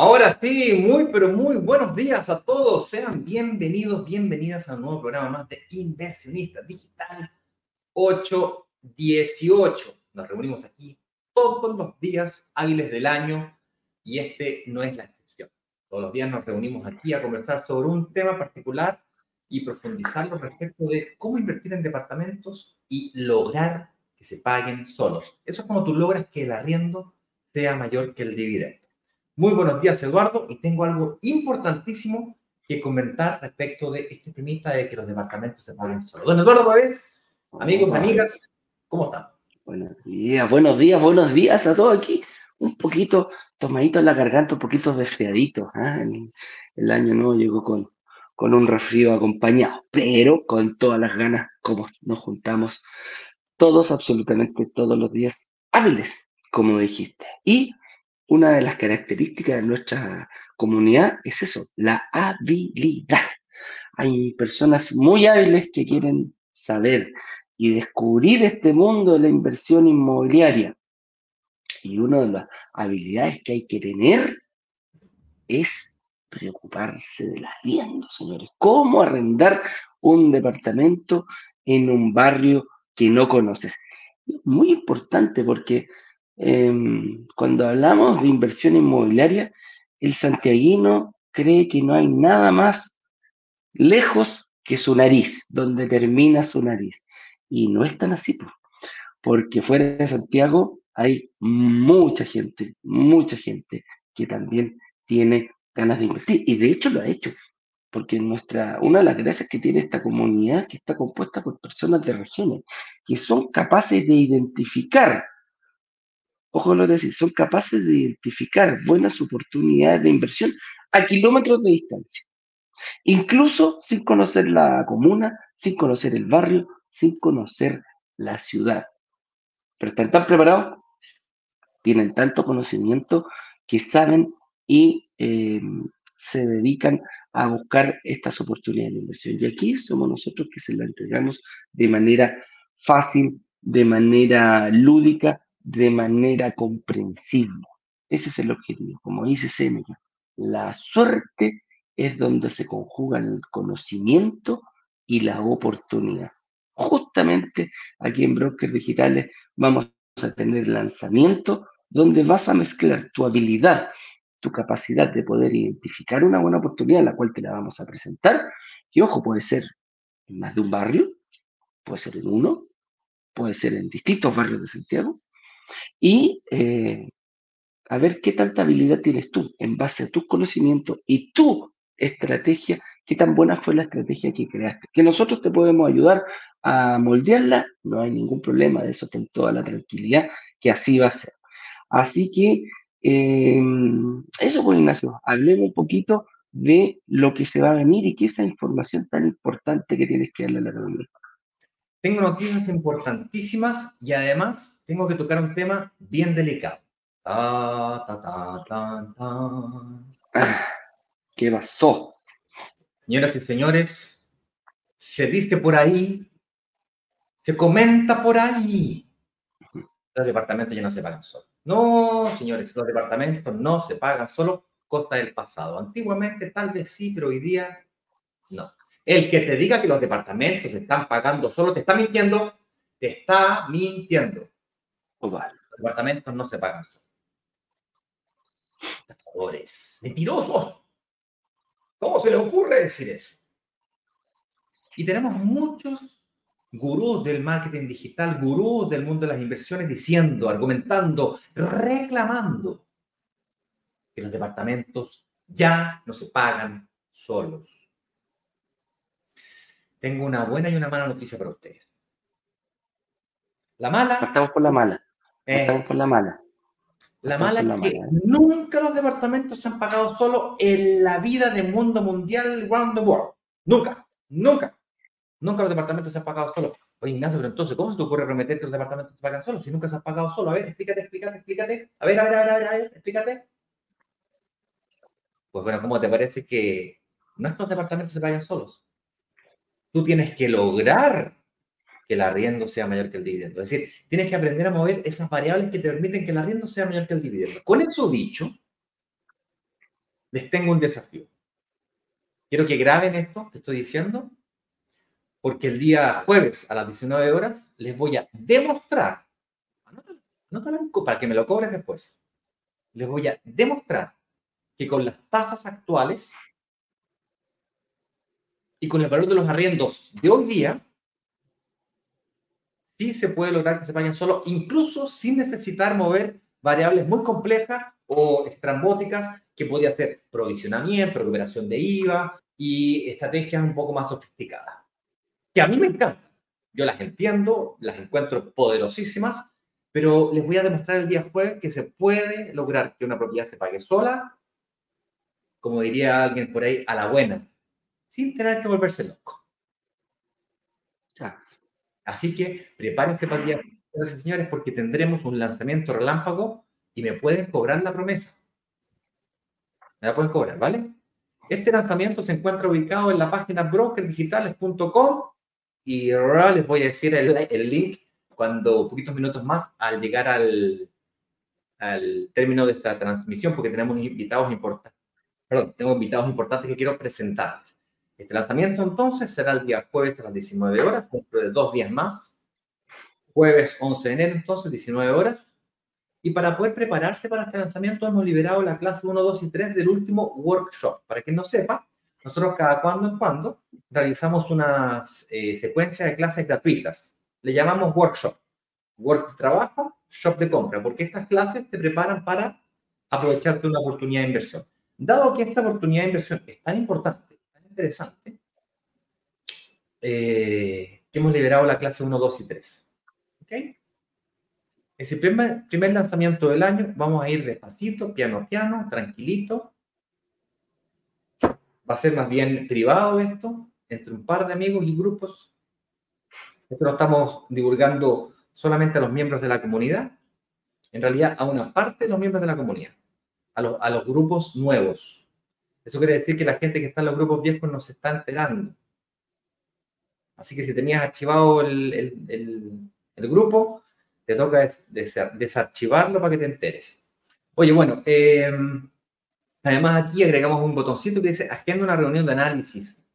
Ahora sí, muy, pero muy buenos días a todos. Sean bienvenidos, bienvenidas a un nuevo programa más de Inversionista Digital 818. Nos reunimos aquí todos los días hábiles del año y este no es la excepción. Todos los días nos reunimos aquí a conversar sobre un tema particular y profundizarlo respecto de cómo invertir en departamentos y lograr que se paguen solos. Eso es como tú logras que el arriendo sea mayor que el dividendo. Muy buenos días, Eduardo, y tengo algo importantísimo que comentar respecto de este temita de que los departamentos se paguen solos. Don Eduardo Pavés, amigos, amigas, ¿cómo están? Buenos días, buenos días, buenos días a todos aquí. Un poquito tomadito en la garganta, un poquito desfriadito. ¿ah? El, el, año nuevo llegó con, con un resfrío acompañado, pero con todas las ganas, como nos juntamos todos, absolutamente todos los días hábiles, como dijiste. Y una de las características de nuestra comunidad es eso, la habilidad. Hay personas muy hábiles que quieren saber y descubrir este mundo de la inversión inmobiliaria. Y una de las habilidades que hay que tener es preocuparse del arriendo, señores. ¿Cómo arrendar un departamento en un barrio que no conoces? Muy importante porque Em, cuando hablamos de inversión inmobiliaria, el santiaguino cree que no hay nada más lejos que su nariz, donde termina su nariz. Y no es tan así, porque fuera de Santiago hay mucha gente, mucha gente que también tiene ganas de invertir. Y de hecho lo ha hecho, porque nuestra, una de las gracias que tiene esta comunidad que está compuesta por personas de regiones que son capaces de identificar ojo lo que decir, son capaces de identificar buenas oportunidades de inversión a kilómetros de distancia, incluso sin conocer la comuna, sin conocer el barrio, sin conocer la ciudad. Pero están tan preparados, tienen tanto conocimiento que saben y eh, se dedican a buscar estas oportunidades de inversión. Y aquí somos nosotros que se la entregamos de manera fácil, de manera lúdica, de manera comprensible. Ese es el objetivo. Como dice Seneca, la suerte es donde se conjugan el conocimiento y la oportunidad. Justamente aquí en Brokers Digitales vamos a tener lanzamiento donde vas a mezclar tu habilidad, tu capacidad de poder identificar una buena oportunidad, la cual te la vamos a presentar. Y ojo, puede ser en más de un barrio, puede ser en uno, puede ser en distintos barrios de Santiago, y eh, a ver qué tanta habilidad tienes tú en base a tus conocimientos y tu estrategia, qué tan buena fue la estrategia que creaste. Que nosotros te podemos ayudar a moldearla, no hay ningún problema, de eso ten toda la tranquilidad que así va a ser. Así que em, eso, pues Ignacio, hablemos un poquito de lo que se va a venir y qué esa información tan importante que tienes que darle a la comunidad. Tengo noticias importantísimas y además tengo que tocar un tema bien delicado. Ta, ta, ta, ah, ¿Qué pasó? Señoras y señores, se dice por ahí, se comenta por ahí, los departamentos ya no se pagan solos. No, señores, los departamentos no se pagan solo, costa del pasado. Antiguamente tal vez sí, pero hoy día no. El que te diga que los departamentos están pagando solo te está mintiendo, te está mintiendo. Los departamentos no se pagan solos. Estafadores, mentirosos. ¿Cómo se les ocurre decir eso? Y tenemos muchos gurús del marketing digital, gurús del mundo de las inversiones diciendo, argumentando, reclamando que los departamentos ya no se pagan solos. Tengo una buena y una mala noticia para ustedes. La mala. Estamos por la mala. Eh, estamos por la mala. La mala es que nunca los departamentos se han pagado solo en la vida del mundo mundial round the world. Nunca, nunca. Nunca los departamentos se han pagado solo. Oye, Ignacio, pero entonces, ¿cómo se te ocurre prometer que los departamentos se pagan solos si nunca se han pagado solo? A ver, explícate, explícate, explícate. A ver, a ver, a ver, a ver, a ver explícate. Pues bueno, ¿cómo te parece que no es que los departamentos se pagan solos? Tú tienes que lograr que el arriendo sea mayor que el dividendo. Es decir, tienes que aprender a mover esas variables que te permiten que el arriendo sea mayor que el dividendo. Con eso dicho, les tengo un desafío. Quiero que graben esto que estoy diciendo, porque el día jueves a las 19 horas les voy a demostrar, anótalo, para que me lo cobres después, les voy a demostrar que con las tasas actuales y con el valor de los arriendos de hoy día, sí se puede lograr que se paguen solo, incluso sin necesitar mover variables muy complejas o estrambóticas que podía ser provisionamiento, recuperación de IVA y estrategias un poco más sofisticadas. Que a mí me encantan. Yo las entiendo, las encuentro poderosísimas, pero les voy a demostrar el día jueves que se puede lograr que una propiedad se pague sola, como diría alguien por ahí, a la buena, sin tener que volverse loco. Así que prepárense para el día, señores, porque tendremos un lanzamiento relámpago y me pueden cobrar la promesa. Me la pueden cobrar, ¿vale? Este lanzamiento se encuentra ubicado en la página brokerdigitales.com y ahora les voy a decir el, link cuando poquitos minutos más al llegar al, al término de esta transmisión porque tenemos invitados importantes. Perdón, tengo invitados importantes que quiero presentarles. Este lanzamiento entonces será el día jueves a las 19 horas, dentro de dos días más. Jueves 11 de enero, entonces, 19 horas. Y para poder prepararse para este lanzamiento hemos liberado la clase 1, 2 y 3 del último workshop. Para quien no sepa, nosotros cada cuando en cuando realizamos una eh, secuencia de clases gratuitas. Le llamamos workshop. Work de trabajo, shop de compra, porque estas clases te preparan para aprovecharte una oportunidad de inversión. Dado que esta oportunidad de inversión es tan importante, tan interesante, eh, que hemos liberado la clase 1, 2 y 3. ¿Ok? Ese primer, primer lanzamiento del año, vamos a ir despacito, piano a piano, tranquilito. Va a ser más bien privado esto, entre un par de amigos y grupos. Esto lo estamos divulgando solamente a los miembros de la comunidad. En realidad, a una parte de los miembros de la comunidad a, los grupos nuevos. Eso quiere decir que la gente que está en los grupos viejos no se está enterando. Así que si tenías archivado el, grupo, te toca desarchivarlo para que te enteres. Oye, bueno, em, además aquí agregamos un botoncito que dice agenda una reunión de análisis.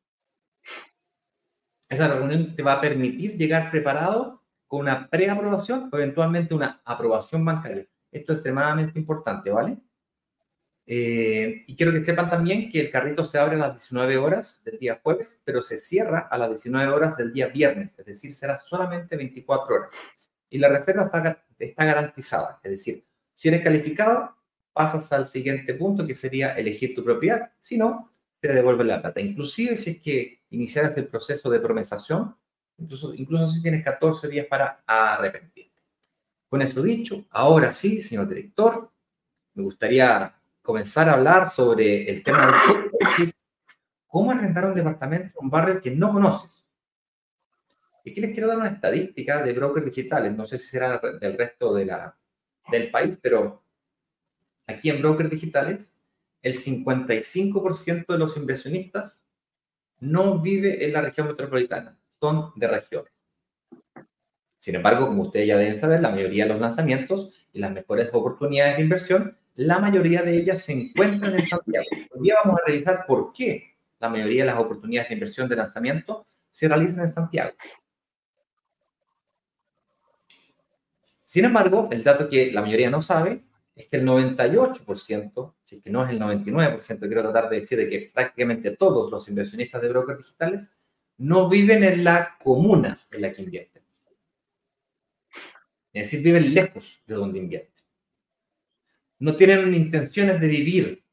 Esa reunión te va a permitir llegar preparado con una preaprobación o eventualmente una aprobación bancaria. Esto es extremadamente importante, ¿vale? Eh, y quiero que sepan también que el carrito se abre a las 19 horas del día jueves, pero se cierra a las 19 horas del día viernes, es decir, será solamente 24 horas. Y la reserva está, está garantizada, es decir, si eres calificado, pasas al siguiente punto, que sería elegir tu propiedad, si no, se devuelve la plata. Inclusive si es que iniciaras el proceso de promesación, incluso, incluso si tienes 14 días para arrepentirte. Con eso dicho, ahora sí, señor director, me gustaría comenzar a hablar sobre el tema de cómo arrendar un departamento en un barrio que no conoces. Y aquí les quiero dar una estadística de brokers digitales, no sé si será del resto de la, del país, pero aquí en brokers digitales, el 55% de los inversionistas no vive en la región metropolitana, son de regiones. Sin embargo, como ustedes ya deben saber, la mayoría de los lanzamientos y las mejores oportunidades de inversión la mayoría de ellas se encuentran en Santiago. Hoy día vamos a revisar por qué la mayoría de las oportunidades de inversión de lanzamiento se realizan en Santiago. Sin embargo, el dato que la mayoría no sabe es que el 98%, si que no es el 99%, quiero tratar de decir de que prácticamente todos los inversionistas de brokers digitales no viven en la comuna en la que invierten. Es decir, viven lejos de donde invierten no tienen intenciones de vivir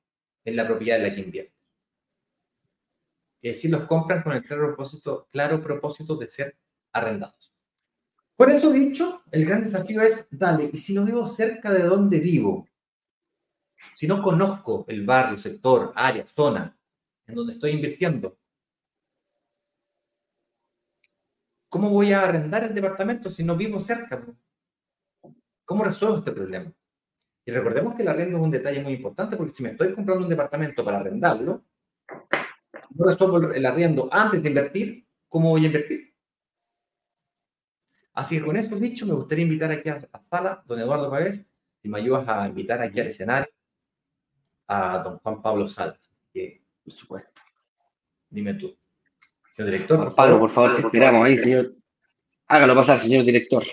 en la propiedad en la que invierten. Es decir, los compran con el claro propósito, de ser arrendados. Por eso dicho, el gran desafío es, dale, y si no vivo cerca de donde vivo, si no conozco el barrio, sector, área, zona en donde estoy invirtiendo, ¿cómo voy a arrendar el departamento si no vivo cerca? ¿Cómo resuelvo este problema? Y recordemos que el arriendo es un detalle muy importante porque si me estoy comprando un departamento para arrendarlo, no resuelvo el arriendo antes de invertir, ¿cómo voy a invertir? Así que con eso dicho, me gustaría invitar aquí a, la sala, don Eduardo Pávez, si me ayudas a invitar aquí al escenario a don Juan Pablo Salas. por supuesto. Dime tú. Señor director. Juan Pablo, por favor, te esperamos ahí, señor. Hágalo pasar, señor director.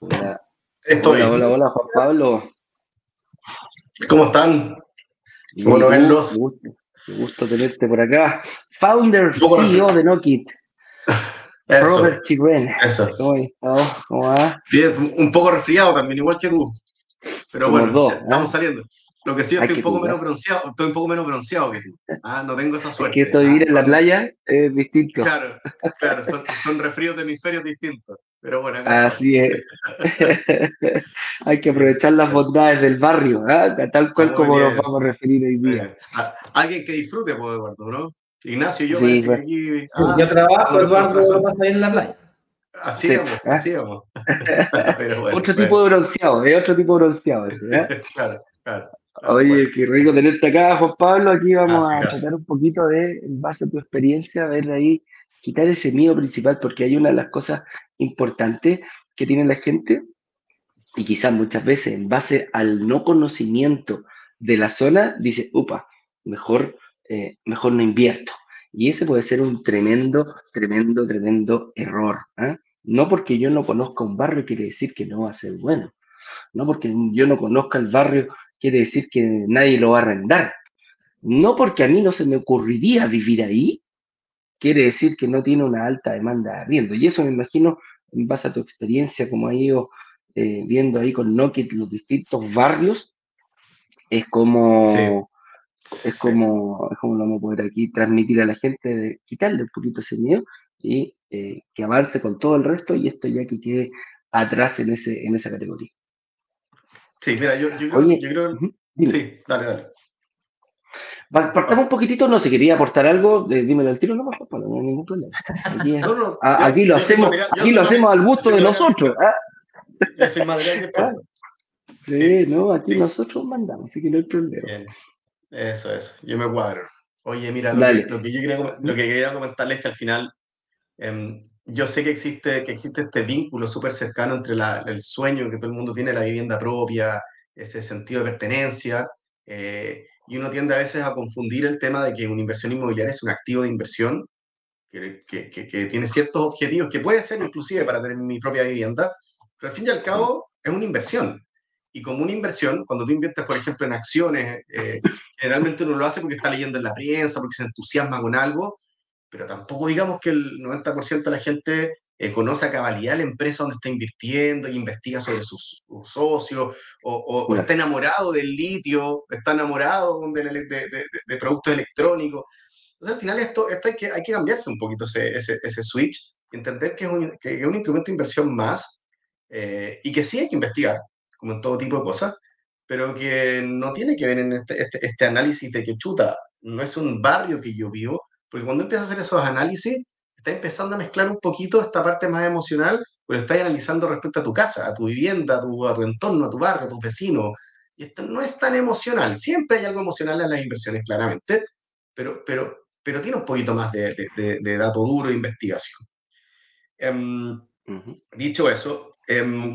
Hola. Estoy. Hola, hola, hola, Juan Pablo. ¿Cómo están? Bueno verlos. Gusto, gusto, tenerte por acá. Founder, CEO de Nokit. Eso, Robert Chiguen. eso. ¿Cómo, va? Bien, un poco resfriado también, igual que tú. Pero Somos bueno, dos, estamos ¿eh? saliendo. Lo que sí, estoy un poco menos bronceado, estoy un poco menos bronceado que tú. Ah, no tengo esa Es suerte. que esto de Ah, vivir en la cuando- playa es distinto. Claro, claro, son, son resfríos de hemisferios distintos. Pero bueno. Así es. Hay que aprovechar las bondades del barrio, ¿ah? tal cual muy como nos vamos a referir hoy día. Eh, a- alguien que disfrute, pues, Eduardo, ¿no? Ignacio y yo Sí, pues. aquí. Sí, ah, yo trabajo, Eduardo lo pasa bien en la playa. Así Sí, vamos, ¿ah? así vamos. Pero bueno, otro bueno. tipo de bronceado, es otro tipo de bronceado ese, ¿eh? Claro, claro. Oye, Bueno. qué rico tenerte acá, Juan Pablo. Aquí vamos a tratar un poquito de, en base a tu experiencia, ver ahí, quitar ese miedo principal, porque hay una de las cosas importantes que tiene la gente, y quizás muchas veces en base al no conocimiento de la zona, dice, upa, mejor, eh, mejor no invierto. Y ese puede ser un tremendo, tremendo, tremendo error. ¿ah? No porque yo no conozca un barrio quiere decir que no va a ser bueno. No porque yo no conozca el barrio quiere decir que nadie lo va a arrendar. No porque a mí no se me ocurriría vivir ahí, quiere decir que no tiene una alta demanda de arriendo. Y eso me imagino, en base a tu experiencia, como ha ido eh, viendo ahí con Nokit los distintos barrios, es como, es como, es como lo vamos a poder aquí transmitir a la gente, de quitarle un poquito ese miedo y eh, que avance con todo el resto y esto ya que quede atrás en, ese, en esa categoría. Sí, mira, yo, Oye, yo creo- sí, dale, dale. Pa- Partamos un poquitito, no, si quería aportar algo, eh, dímelo al tiro, no, Juan Pablo, no hay ningún problema. Aquí, es- No, no, a- yo- aquí lo hacemos, material- aquí lo hacemos al gusto de nosotros. ¿ah? Yo soy material de experto. Sí, no, aquí sí. nosotros mandamos, así que no hay problema. Bien, eso, eso, yo me cuadro. Oye, mira, lo, que, lo que yo quería, lo que quería comentarles es que al final, em, yo sé que existe, que existe este vínculo súper cercano entre la- el sueño que todo el mundo tiene, la vivienda propia, ese sentido de pertenencia, eh, y uno tiende a veces a confundir el tema de que una inversión inmobiliaria es un activo de inversión, que, que- que- que tiene ciertos objetivos, que puede ser inclusive para tener mi propia vivienda, pero al fin y al cabo es una inversión. Y como una inversión, cuando tú inviertes, por ejemplo, en acciones, eh, generalmente uno lo hace porque está leyendo en la prensa, porque se entusiasma con algo, pero tampoco digamos que el 90% de la gente eh, conoce a cabalidad la empresa donde está invirtiendo y investiga sobre sus, sus socios, o, o- o Claro. está enamorado del litio, está enamorado de, de- de- de- de productos electrónicos. Entonces, al final, esto, esto hay, que, hay que cambiarse un poquito ese, ese, ese switch entender que es, un, que es un instrumento de inversión más eh, y que sí hay que investigar, como en todo tipo de cosas, pero que no tiene que ver en este, este, este análisis de que chuta, no es un barrio que yo vivo, porque cuando empiezas a hacer esos análisis, estás empezando a mezclar un poquito esta parte más emocional, pero estás analizando respecto a tu casa, a tu vivienda, a tu, a tu entorno, a tu barrio, a tus vecinos. Y esto no es tan emocional. Siempre hay algo emocional en las inversiones, claramente, pero, pero, pero tiene un poquito más de, de, de, de dato duro e investigación. Em, Ujú. dicho eso, em,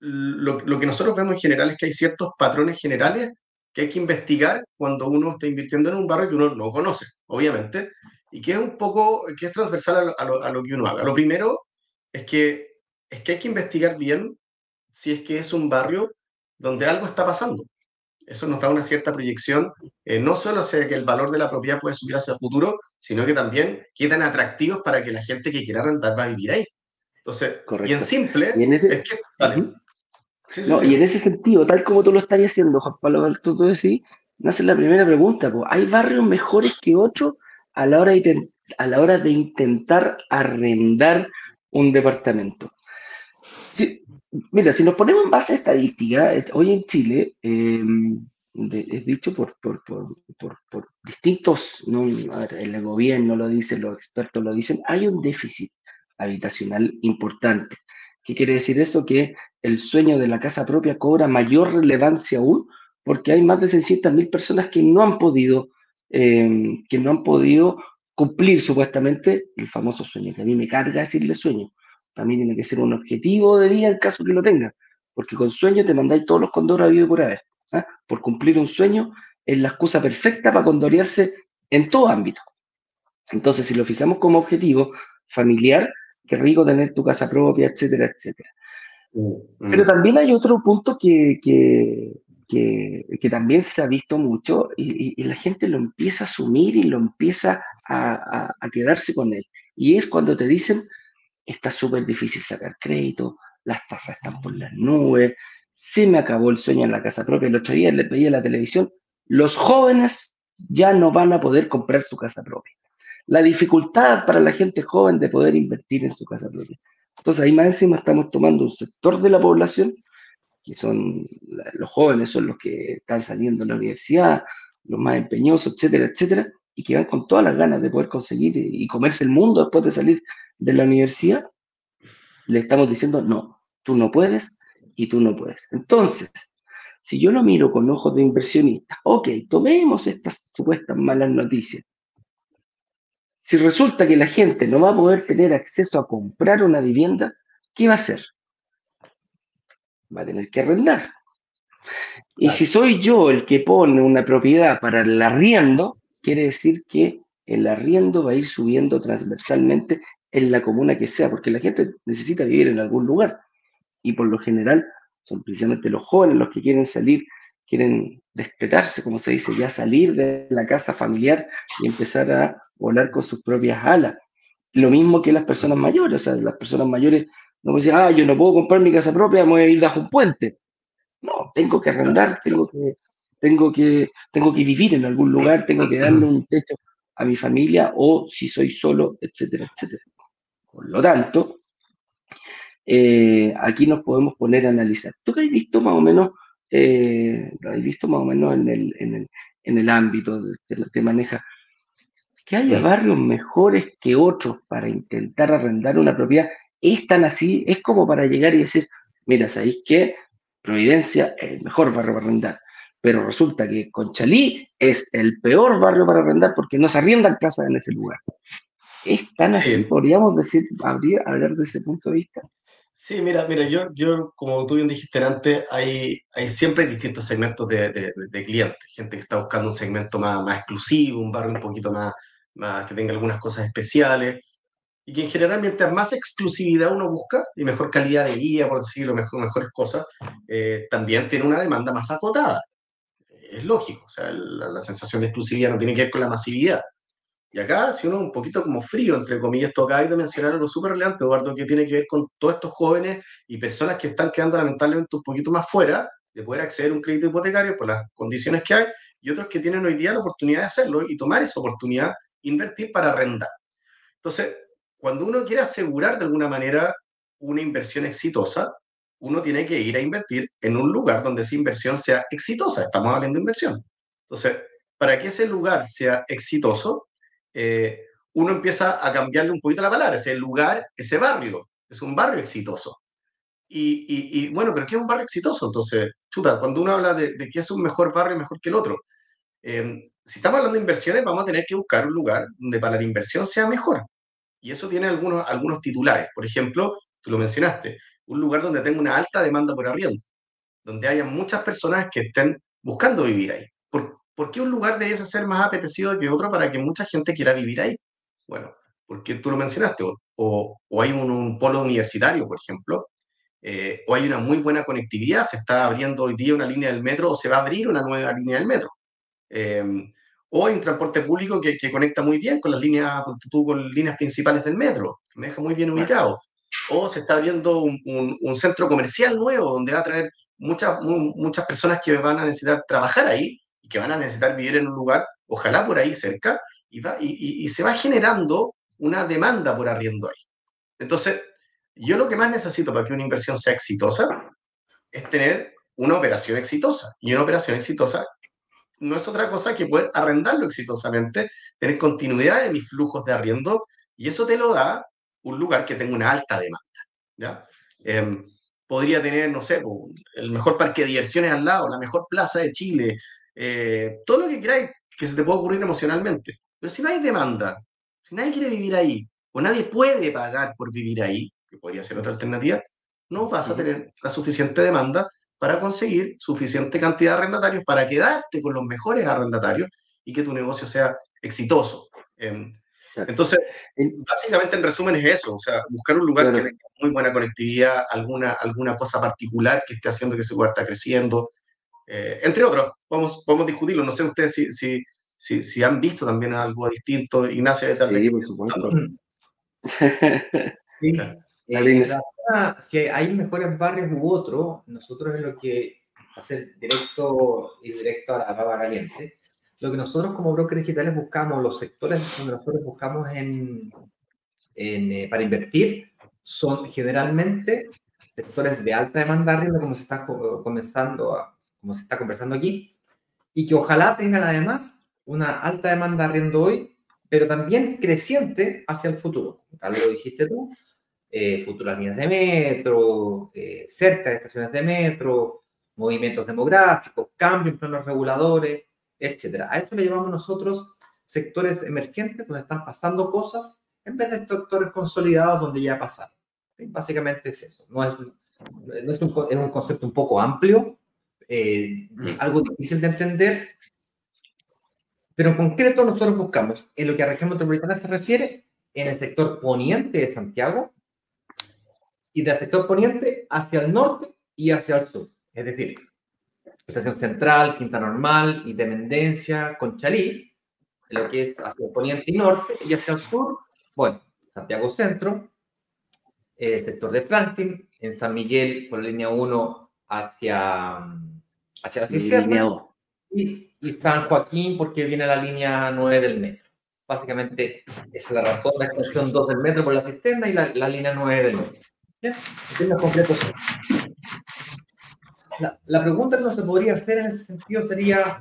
lo, lo que nosotros vemos en general es que hay ciertos patrones generales que hay que investigar cuando uno está invirtiendo en un barrio que uno no conoce, obviamente, y que es un poco, que es transversal a lo, a lo, que uno haga. Lo primero es que, es que hay que investigar bien si es que es un barrio donde algo está pasando. Eso nos da una cierta proyección, eh, no solo hacia que el valor de la propiedad puede subir hacia el futuro, sino que también qué tan atractivos para que la gente que quiera rentar va a vivir ahí. Entonces, Correcto. simple, Y en ese- es que, dale. Ujú. Sí, sí, No, sí. y en ese sentido, tal como tú lo estás haciendo, Juan Pablo, tú, tú decís, nace la primera pregunta, ¿hay barrios mejores que otros a la hora de, a la hora de intentar arrendar un departamento? Sí, mira, si nos ponemos en base a estadística, hoy en Chile, eh, es dicho por, por, por, por, distintos, ¿no? Ver, el gobierno lo dice, los expertos lo dicen, hay un déficit habitacional importante. ¿Qué quiere decir eso? Que el sueño de la casa propia cobra mayor relevancia aún porque hay más de 600.000 personas que no han podido, eh, que no han podido cumplir supuestamente el famoso sueño, que a mí me carga decirle sueño. Para mí tiene que ser un objetivo de vida en caso que lo tenga, porque con sueño te mandáis todos los condoros a vivir por haber. ¿ah? Por cumplir un sueño es la excusa perfecta para condorearse en todo ámbito. Entonces, si lo fijamos como objetivo familiar, qué rico tener tu casa propia, etcétera, etcétera. Mm, Pero mm. también hay otro punto que, que, que, también se ha visto mucho y, la gente lo empieza a asumir y lo empieza a, a, quedarse con él. Y es cuando te dicen, está súper difícil sacar crédito, las tasas están por las nubes, se me acabó el sueño en la casa propia. El otro día le pedí a la televisión, los jóvenes ya no van a poder comprar su casa propia. La dificultad para la gente joven de poder invertir en su casa propia. Entonces ahí más encima estamos tomando un sector de la población, que son los jóvenes, son los que están saliendo de la universidad, los más empeñosos, etcétera, etcétera, y que van con todas las ganas de poder conseguir y comerse el mundo después de salir de la universidad, le estamos diciendo, no, tú no puedes y tú no puedes. Entonces, si yo lo miro con ojos de inversionista, ok, tomemos estas supuestas malas noticias. Si resulta que la gente no va a poder tener acceso a comprar una vivienda, ¿qué va a hacer? Va a tener que arrendar. Y si soy yo el que pone una propiedad para el arriendo, quiere decir que el arriendo va a ir subiendo transversalmente en la comuna que sea, porque la gente necesita vivir en algún lugar. Y por lo general son precisamente los jóvenes los que quieren salir, quieren destetarse, como se dice, ya salir de la casa familiar y empezar a volar con sus propias alas. Lo mismo que las personas mayores, o sea, las personas mayores no pueden decir, ah, yo no puedo comprar mi casa propia, me voy a ir bajo un puente. No, tengo que arrendar, tengo que, tengo que, tengo que vivir en algún lugar, tengo que darle un techo a mi familia o si soy solo, etcétera, etcétera. Por lo tanto, eh, aquí nos podemos poner a analizar. ¿Tú qué has visto más o menos, eh, has visto más o menos en el, en el, en el ámbito que maneja? Que haya barrios mejores que otros para intentar arrendar una propiedad. Es tan así, es como para llegar y decir, mira, ¿sabéis qué? Providencia es el mejor barrio para arrendar. Pero resulta que Conchalí es el peor barrio para arrendar porque no se arriendan casas en ese lugar. ¿Es tan así? ¿Podríamos decir, hablar de ese punto de vista? Sí, mira, mira, yo, yo como tú bien dijiste antes, hay, hay siempre distintos segmentos de, de, clientes. Gente que está buscando un segmento más, más exclusivo, un barrio un poquito más, más que tenga algunas cosas especiales. Y que generalmente más exclusividad uno busca y mejor calidad de guía, por decirlo, mejor, mejores cosas, eh, también tiene una demanda más acotada. Es lógico, o sea, la, la sensación de exclusividad no tiene que ver con la masividad y acá, si uno un poquito como frío, entre comillas, toca de mencionar algo súper relevante, Eduardo, que tiene que ver con todos estos jóvenes y personas que están quedando lamentablemente un poquito más fuera de poder acceder a un crédito hipotecario por las condiciones que hay, y otros que tienen hoy día la oportunidad de hacerlo y tomar esa oportunidad, invertir para arrendar. Entonces, cuando uno quiere asegurar de alguna manera una inversión exitosa, uno tiene que ir a invertir en un lugar donde esa inversión sea exitosa. Estamos hablando de inversión. Entonces, para que ese lugar sea exitoso, eh, uno empieza a cambiarle un poquito la palabra, ese lugar, ese barrio, es un barrio exitoso. Y, bueno, pero ¿qué es un barrio exitoso? Entonces, chuta, cuando uno habla de, que es un mejor barrio mejor que el otro, em, si estamos hablando de inversiones, vamos a tener que buscar un lugar donde para la inversión sea mejor. Y eso tiene algunos, algunos titulares. Por ejemplo, tú lo mencionaste, un lugar donde tenga una alta demanda por arriendo, donde haya muchas personas que estén buscando vivir ahí. ¿Por, ¿por qué un lugar debe ser más apetecido que otro para que mucha gente quiera vivir ahí? Bueno, porque tú lo mencionaste, o, hay un, polo universitario, por ejemplo, eh, o hay una muy buena conectividad, se está abriendo hoy día una línea del metro o se va a abrir una nueva línea del metro. Em, o hay un transporte público que, conecta muy bien con las líneas, con líneas principales del metro, me deja muy bien ubicado. O se está abriendo un, centro comercial nuevo donde va a traer muchas, muchas personas que van a necesitar trabajar ahí y que van a necesitar vivir en un lugar, ojalá por ahí cerca, y, va, y, se va generando una demanda por arriendo ahí. Entonces, yo lo que más necesito para que una inversión sea exitosa es tener una operación exitosa. Y una operación exitosa no es otra cosa que poder arrendarlo exitosamente, tener continuidad de mis flujos de arriendo, y eso te lo da un lugar que tenga una alta demanda. ¿ya? Em, podría tener, no sé, el mejor parque de diversiones al lado, la mejor plaza de Chile, eh, todo lo que queráis que se te pueda ocurrir emocionalmente. Pero si no hay demanda Si nadie quiere vivir ahí o nadie puede pagar por vivir ahí, que podría ser otra alternativa, no vas a tener la suficiente demanda para conseguir suficiente cantidad de arrendatarios para quedarte con los mejores arrendatarios y que tu negocio sea exitoso. Em, entonces, básicamente en resumen es eso, o sea, buscar un lugar que tenga muy buena conectividad, alguna, alguna cosa particular que esté haciendo que ese lugar esté creciendo, eh, entre otros, podemos, podemos discutirlo, no sé ustedes si, si, si, si han visto también algo distinto, Ignacio. Sí, por supuesto. sí. Eh, que hay mejores barrios u otros, nosotros es lo que hacer directo y directo a la pava caliente lo que nosotros como brokers digitales buscamos, los sectores donde nosotros buscamos en, eh, para invertir, son generalmente sectores de alta demanda arriba, como se está comenzando, como se está conversando aquí, y que ojalá tengan además una alta demanda arriendo hoy, pero también creciente hacia el futuro. Tal lo dijiste tú, eh, futuras líneas de metro, eh, cerca de estaciones de metro, movimientos demográficos, cambios en planos reguladores, etcétera. A eso le llamamos nosotros sectores emergentes donde están pasando cosas en vez de sectores consolidados donde ya pasaron. Básicamente es eso. No es, no es, un, es un, concepto un poco amplio, eh, mm. algo difícil de entender, pero en concreto nosotros buscamos, en lo que a región metropolitana se refiere, en el sector poniente de Santiago y del sector poniente hacia el norte y hacia el sur. Es decir, Estación Central, Quinta Normal, Independencia, Conchalí, lo que es hacia el poniente y norte, y hacia el sur, bueno, Santiago Centro, el sector de Franklin, en San Miguel por la línea 1 hacia, hacia la cisterna, y, y, San Joaquín porque viene la línea 9 del metro. Básicamente es la razón, la extensión 2 del metro por la cisterna y la, la línea 9 del metro. ¿Bien? completo la, pregunta que no se podría hacer en ese sentido sería,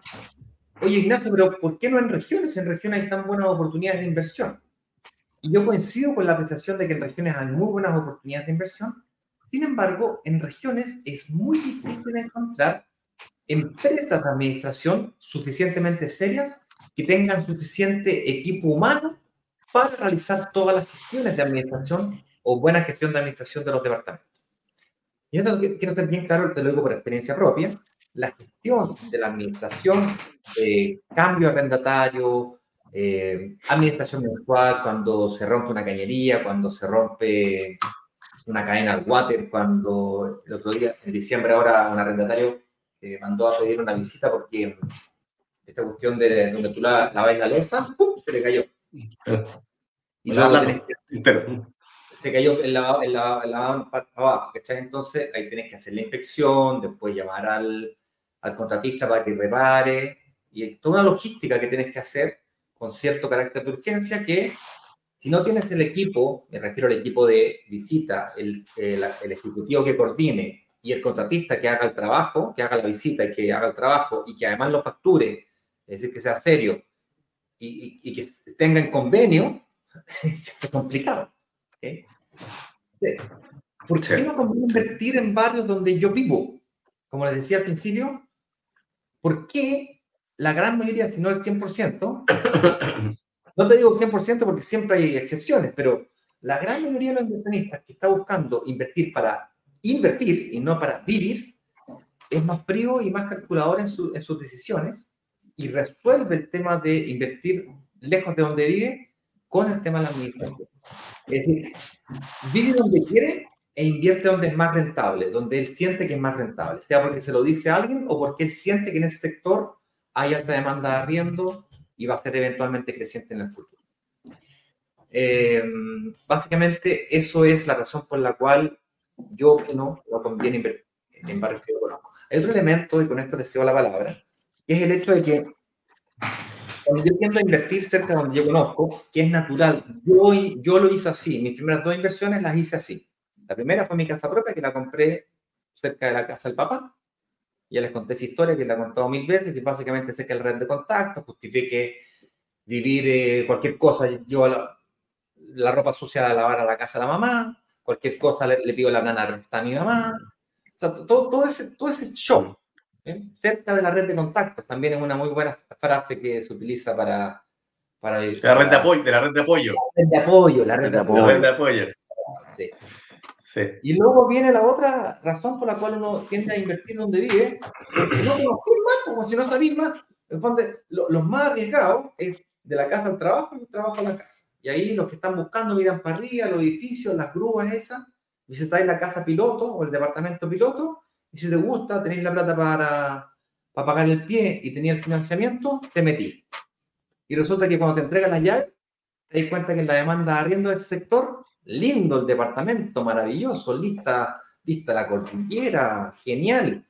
oye Ignacio, pero ¿por qué no en regiones? En regiones hay tan buenas oportunidades de inversión. Y yo coincido con la apreciación de que en regiones hay muy buenas oportunidades de inversión. Sin embargo, en regiones es muy difícil encontrar empresas de administración suficientemente serias que tengan suficiente equipo humano para realizar todas las gestiones de administración o buena gestión de administración de los departamentos. Y entonces quiero ser bien claro, te lo digo por experiencia propia, la gestión de la administración, eh, cambio arrendatario, eh, administración mensual, cuando se rompe una cañería, cuando se rompe una cadena al water, cuando el otro día, en diciembre ahora, un arrendatario eh, mandó a pedir una visita porque esta cuestión de donde tú la, la la losa, se le cayó. Y luego tenés que, se cayó el lavado, el lavado, abajo, ¿cachai? Entonces ahí tenés que hacer la inspección, después llamar al, al contratista para que repare, y toda una logística que tienes que hacer con cierto carácter de urgencia que si no tienes el equipo, me refiero al equipo de visita, el, el, el, ejecutivo que coordine y el contratista que haga el trabajo, que haga la visita y que haga el trabajo y que además lo facture, es decir, que sea serio y, y, y que tenga en convenio, es complicado. ¿Por qué no conviene invertir en barrios donde yo vivo? Como les decía al principio, ¿por qué la gran mayoría, si no el 100%, no te digo 100% porque siempre hay excepciones, pero la gran mayoría de los inversionistas que está buscando invertir para invertir y no para vivir, es más frío y más calculador en, en sus decisiones y resuelve el tema de invertir lejos de donde vive con el tema de la administración. Es decir, vive donde quiere e invierte donde es más rentable, donde él siente que es más rentable, sea porque se lo dice a alguien o porque él siente que en ese sector hay alta demanda de arriendo y va a ser eventualmente creciente en el futuro. Eh, básicamente, eso es la razón por la cual yo no lo conviene invertir en barrios que yo conozco. Hay otro elemento, y con esto deseo la palabra, que es el hecho de que cuando yo tiendo a invertir cerca de donde yo conozco, que es natural, yo, yo lo hice así. Mis primeras dos inversiones las hice así. La primera fue mi casa propia, que la compré cerca de la casa del papá. Ya les conté esa historia que la he contado mil veces, que básicamente sé que el red de contacto, justifique vivir eh, cualquier cosa, yo la, la, ropa sucia a lavar a la casa de la mamá, cualquier cosa le, pido la nana a mi mamá. O sea, todo, todo, ese, todo ese show cerca de la red de contactos. También es una muy buena frase que se utiliza para, Para, la red de apoyo, de la red de apoyo. La red de apoyo, la red de apoyo. La red de apoyo. Sí. Sí. Y luego viene la otra razón por la cual uno tiende a invertir donde vive, porque no más, como si no sabís más. En el fondo, lo, los más arriesgados es de la casa al trabajo y del trabajo a la casa. Y ahí los que están buscando miran para arriba, los edificios, las grúas esas, visitáis la casa piloto o el departamento piloto, y si te gusta, tenéis la plata para, para pagar el pie y tenéis el financiamiento, te metí. Y resulta que cuando te entregan la llave, te das cuenta que la demanda de arriendo sector lindo el departamento, maravilloso, lista, vista la cordillera, genial.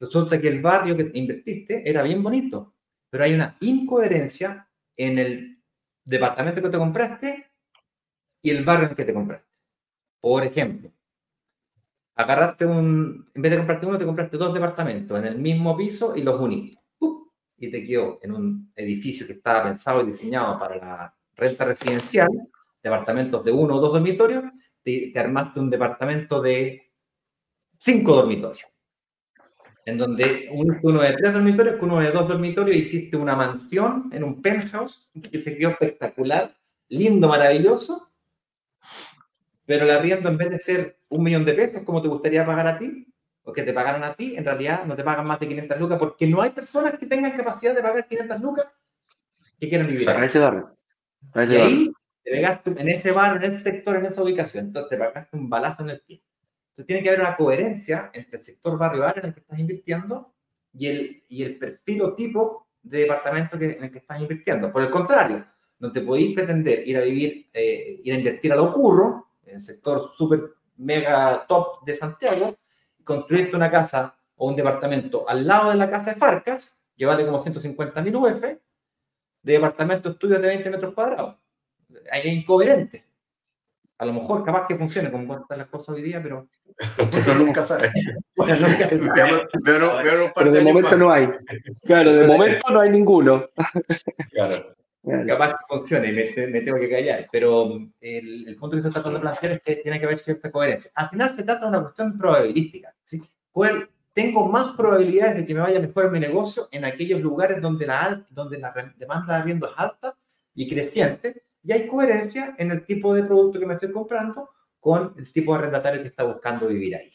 Resulta que el barrio que invertiste era bien bonito, pero hay una incoherencia en el departamento que te compraste y el barrio en el que te compraste. Por ejemplo, agarraste un, en vez de comprarte uno, te compraste dos departamentos en el mismo piso y los uniste. Y te quedó en un edificio que estaba pensado y diseñado para la renta residencial departamentos de uno o dos dormitorios, te, armaste un departamento de cinco dormitorios. En donde uno de tres dormitorios con uno de dos dormitorios hiciste una mansión en un penthouse que te quedó espectacular, lindo, maravilloso. Pero el arriendo, en vez de ser un millón de pesos, como te gustaría pagar a ti, o que te pagaran a ti, en realidad no te pagan más de 500 lucas porque no hay personas que tengan capacidad de pagar 500 lucas que quieran vivir. Y ahí te pegaste en ese barrio, en ese sector, en esa ubicación, entonces te pagaste un balazo en el pie. Entonces tiene que haber una coherencia entre el sector barrio-área en el que estás invirtiendo y el, y el perfil o tipo de departamento que, en el que estás invirtiendo. Por el contrario, no te podéis pretender ir a vivir, eh, ir a invertir a lo curro, el sector súper mega top de Santiago, y construirte una casa o un departamento al lado de la casa de Farcas, que vale como 150 mil UF, de departamento estudios de 20 metros cuadrados hay incoherente. A lo mejor capaz que funcione como están las cosas hoy día, pero... pero nunca sabes. pero de momento no hay. Claro, de momento no hay ninguno. claro. Capaz que funcione, me, me, tengo que callar, pero el, el, punto que está tratando de plantear es que tiene que haber cierta coherencia. Al final se trata de una cuestión probabilística. ¿sí? Tengo más probabilidades de que me vaya mejor en mi negocio en aquellos lugares donde la, donde la demanda de arriendo es alta y creciente y hay coherencia en el tipo de producto que me estoy comprando con el tipo de arrendatario que está buscando vivir ahí.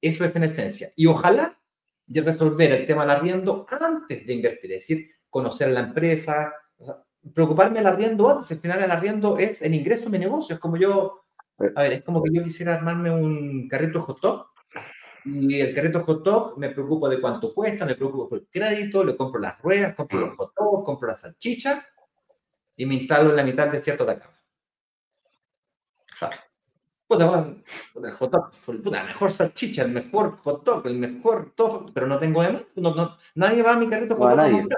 Eso es en esencia. Y ojalá de resolver el tema del arriendo antes de invertir, es decir, conocer la empresa, preocuparme del arriendo antes. Al final el arriendo es el ingreso de mi negocio. Es como yo, a ver, es como que yo quisiera armarme un carrito hot dog y el carrito hot dog me preocupo de cuánto cuesta, me preocupo por el crédito, le compro las ruedas, compro los hot dogs, compro la salchicha y me instalo en la mitad del desierto de acá. Claro. Puta, el hot dog, puta, la mejor salchicha, el mejor hot dog, el mejor todo, pero no tengo demás. No, no, nadie va a mi carrito hot dog bueno.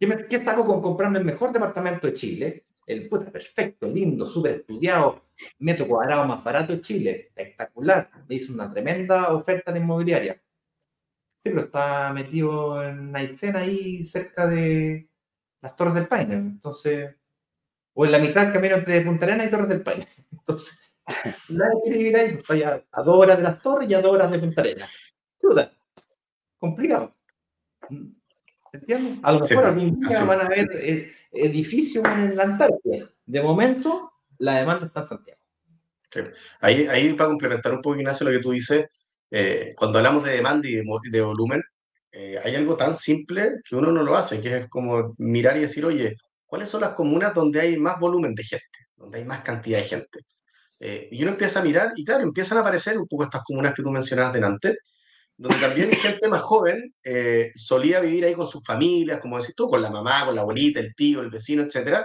¿Qué, me, ¿Qué con comprarme el mejor departamento de Chile? El puta, perfecto, lindo, súper estudiado, metro cuadrado más barato de Chile, espectacular. Me hizo una tremenda oferta en inmobiliaria. Sí, pero está metido en una escena ahí cerca de, las Torres del Paine. Entonces, o en la mitad del camino entre Punta Arenas y Torres del Paine. Entonces, nadie quiere vivir ahí, pues, estoy a, dos horas de las torres y a dos horas de Punta Arenas. Complicado. ¿Entiendes? A lo mejor algún día van a haber eh, edificios en la Antártida. De momento, la demanda está en Santiago. Ahí, ahí, para complementar un poco, Ignacio, lo que tú dices, eh, cuando hablamos de demanda y de, de volumen, eh, hay algo tan simple que uno no lo hace, que es como mirar y decir, oye, ¿cuáles son las comunas donde hay más volumen de gente, donde hay más cantidad de gente? Eh, y uno empieza a mirar y claro, empiezan a aparecer un poco estas comunas que tú mencionabas delante, donde también gente más joven eh, solía vivir ahí con sus familias, como decís tú, con la mamá, con la abuelita, el tío, el vecino, etc.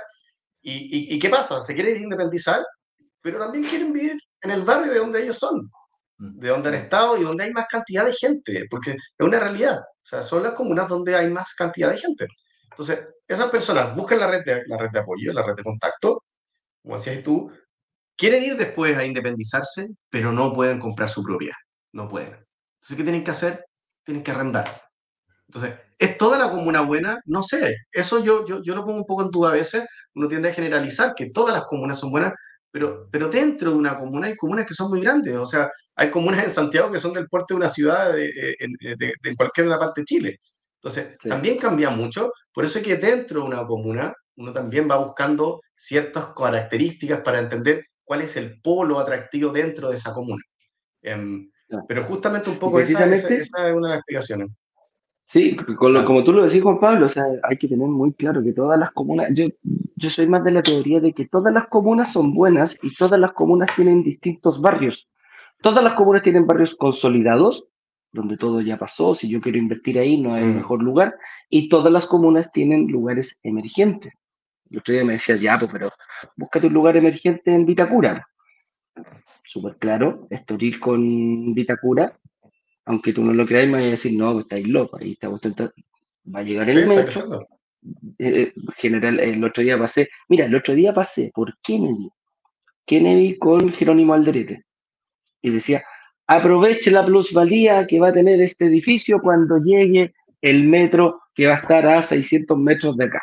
¿Y, y, y qué pasa? Se quieren independizar, pero también quieren vivir en el barrio de donde ellos son, mm. de donde han estado y donde hay más cantidad de gente, porque es una realidad. O sea, son las comunas donde hay más cantidad de gente. Entonces, esas personas buscan la red de, la red de apoyo, la red de contacto, como decías tú, quieren ir después a independizarse, pero no pueden comprar su propiedad. No pueden. Entonces, ¿qué tienen que hacer? Tienen que arrendar. Entonces, ¿es toda la comuna buena? No sé. Eso yo, yo, yo lo pongo un poco en duda a veces. Uno tiende a generalizar que todas las comunas son buenas, pero, pero dentro de una comuna hay comunas que son muy grandes. O sea, hay comunas en Santiago que son del porte de una ciudad de, eh, de, de, cualquier parte de Chile. Entonces, también cambia mucho. Por eso es que dentro de una comuna uno también va buscando ciertas características para entender cuál es el polo atractivo dentro de esa comuna. Em, pero justamente un poco esa, esa, es una de las explicaciones. Sí, como tú lo decís, Juan Pablo, o sea, hay que tener muy claro que todas las comunas, yo, yo soy más de la teoría de que todas las comunas son buenas y todas las comunas tienen distintos barrios. Todas las comunas tienen barrios consolidados, donde todo ya pasó, si yo quiero invertir ahí no hay mm. mejor lugar, y todas las comunas tienen lugares emergentes. El otro día me decía, ya, pues, pero búscate un lugar emergente en Vitacura. Súper claro, ir con Vitacura aunque tú no lo creáis, me vais a decir, no, pues estáis locos, ahí está, va a llegar el metro. Eh, eh, general, el otro día pasé, mira, el otro día pasé por Kennedy, Kennedy con Jerónimo Alderete, y decía, aproveche la plusvalía que va a tener este edificio cuando llegue el metro que va a estar a 600 metros de acá.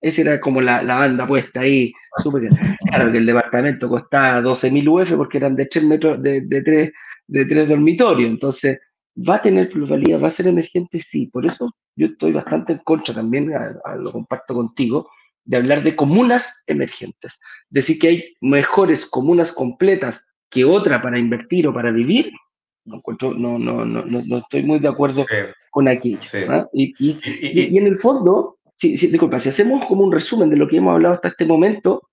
Esa era como la, la banda puesta ahí, súper Claro que el departamento costaba 12.000 UF porque eran de 3 metros, de, de, tres, de tres dormitorios, entonces ¿Va a tener plusvalía? ¿Va a ser emergente? Sí. Por eso yo estoy bastante en contra también, lo comparto contigo, de hablar de comunas emergentes. Decir que hay mejores comunas completas que otra para invertir o para vivir, no, no, no, no, no estoy muy de acuerdo con aquello. ¿ah? Y, y, y, en el fondo, sí, disculpa, si hacemos como un resumen de lo que hemos hablado hasta este momento,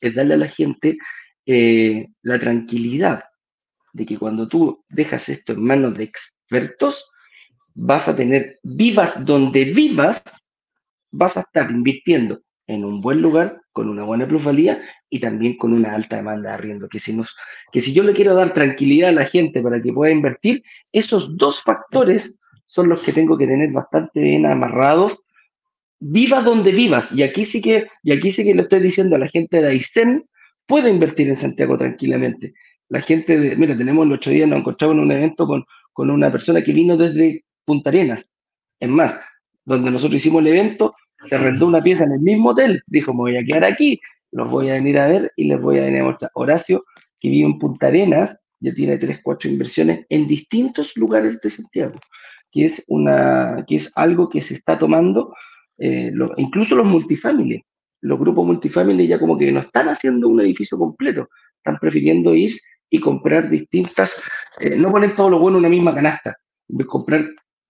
es darle a la gente eh, la tranquilidad de que cuando tú dejas esto en manos de expertos, vas a tener, vivas donde vivas, vas a estar invirtiendo en un buen lugar, con una buena plusvalía y también con una alta demanda de arriendo. Que si, nos, que si yo le quiero dar tranquilidad a la gente para que pueda invertir, esos dos factores son los que tengo que tener bastante bien amarrados. Viva donde vivas. Y aquí sí que, y aquí sí que le estoy diciendo a la gente de Aysén, puede invertir en Santiago tranquilamente la gente, de, mira, tenemos el otro día, nos encontramos en un evento con, con una persona que vino desde Punta Arenas. Es más, donde nosotros hicimos el evento, se rentó una pieza en el mismo hotel, dijo, me voy a quedar aquí, los voy a venir a ver y les voy a venir a mostrar. Horacio, que vive en Punta Arenas, ya tiene tres, cuatro inversiones en distintos lugares de Santiago, que es, una, que es algo que se está tomando, eh, incluso los multifamily. Los grupos multifamily ya como que no están haciendo un edificio completo, están prefiriendo ir y comprar distintas, eh, no poner todo lo bueno en una misma canasta, comprar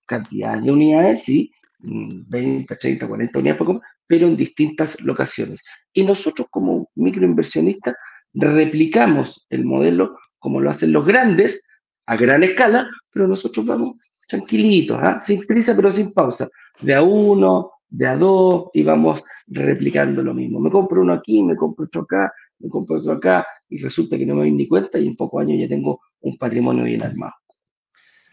cantidad de unidades, sí, 20, 30, 40 unidades, pero en distintas locaciones. Y nosotros como microinversionistas replicamos el modelo como lo hacen los grandes, a gran escala, pero nosotros vamos tranquilitos, ¿ah? sin prisa pero sin pausa, de a uno, de a dos, y vamos replicando lo mismo. Me compro uno aquí, me compro otro acá, me compro otro acá y resulta que no me doy ni cuenta y en pocos años ya tengo un patrimonio bien armado.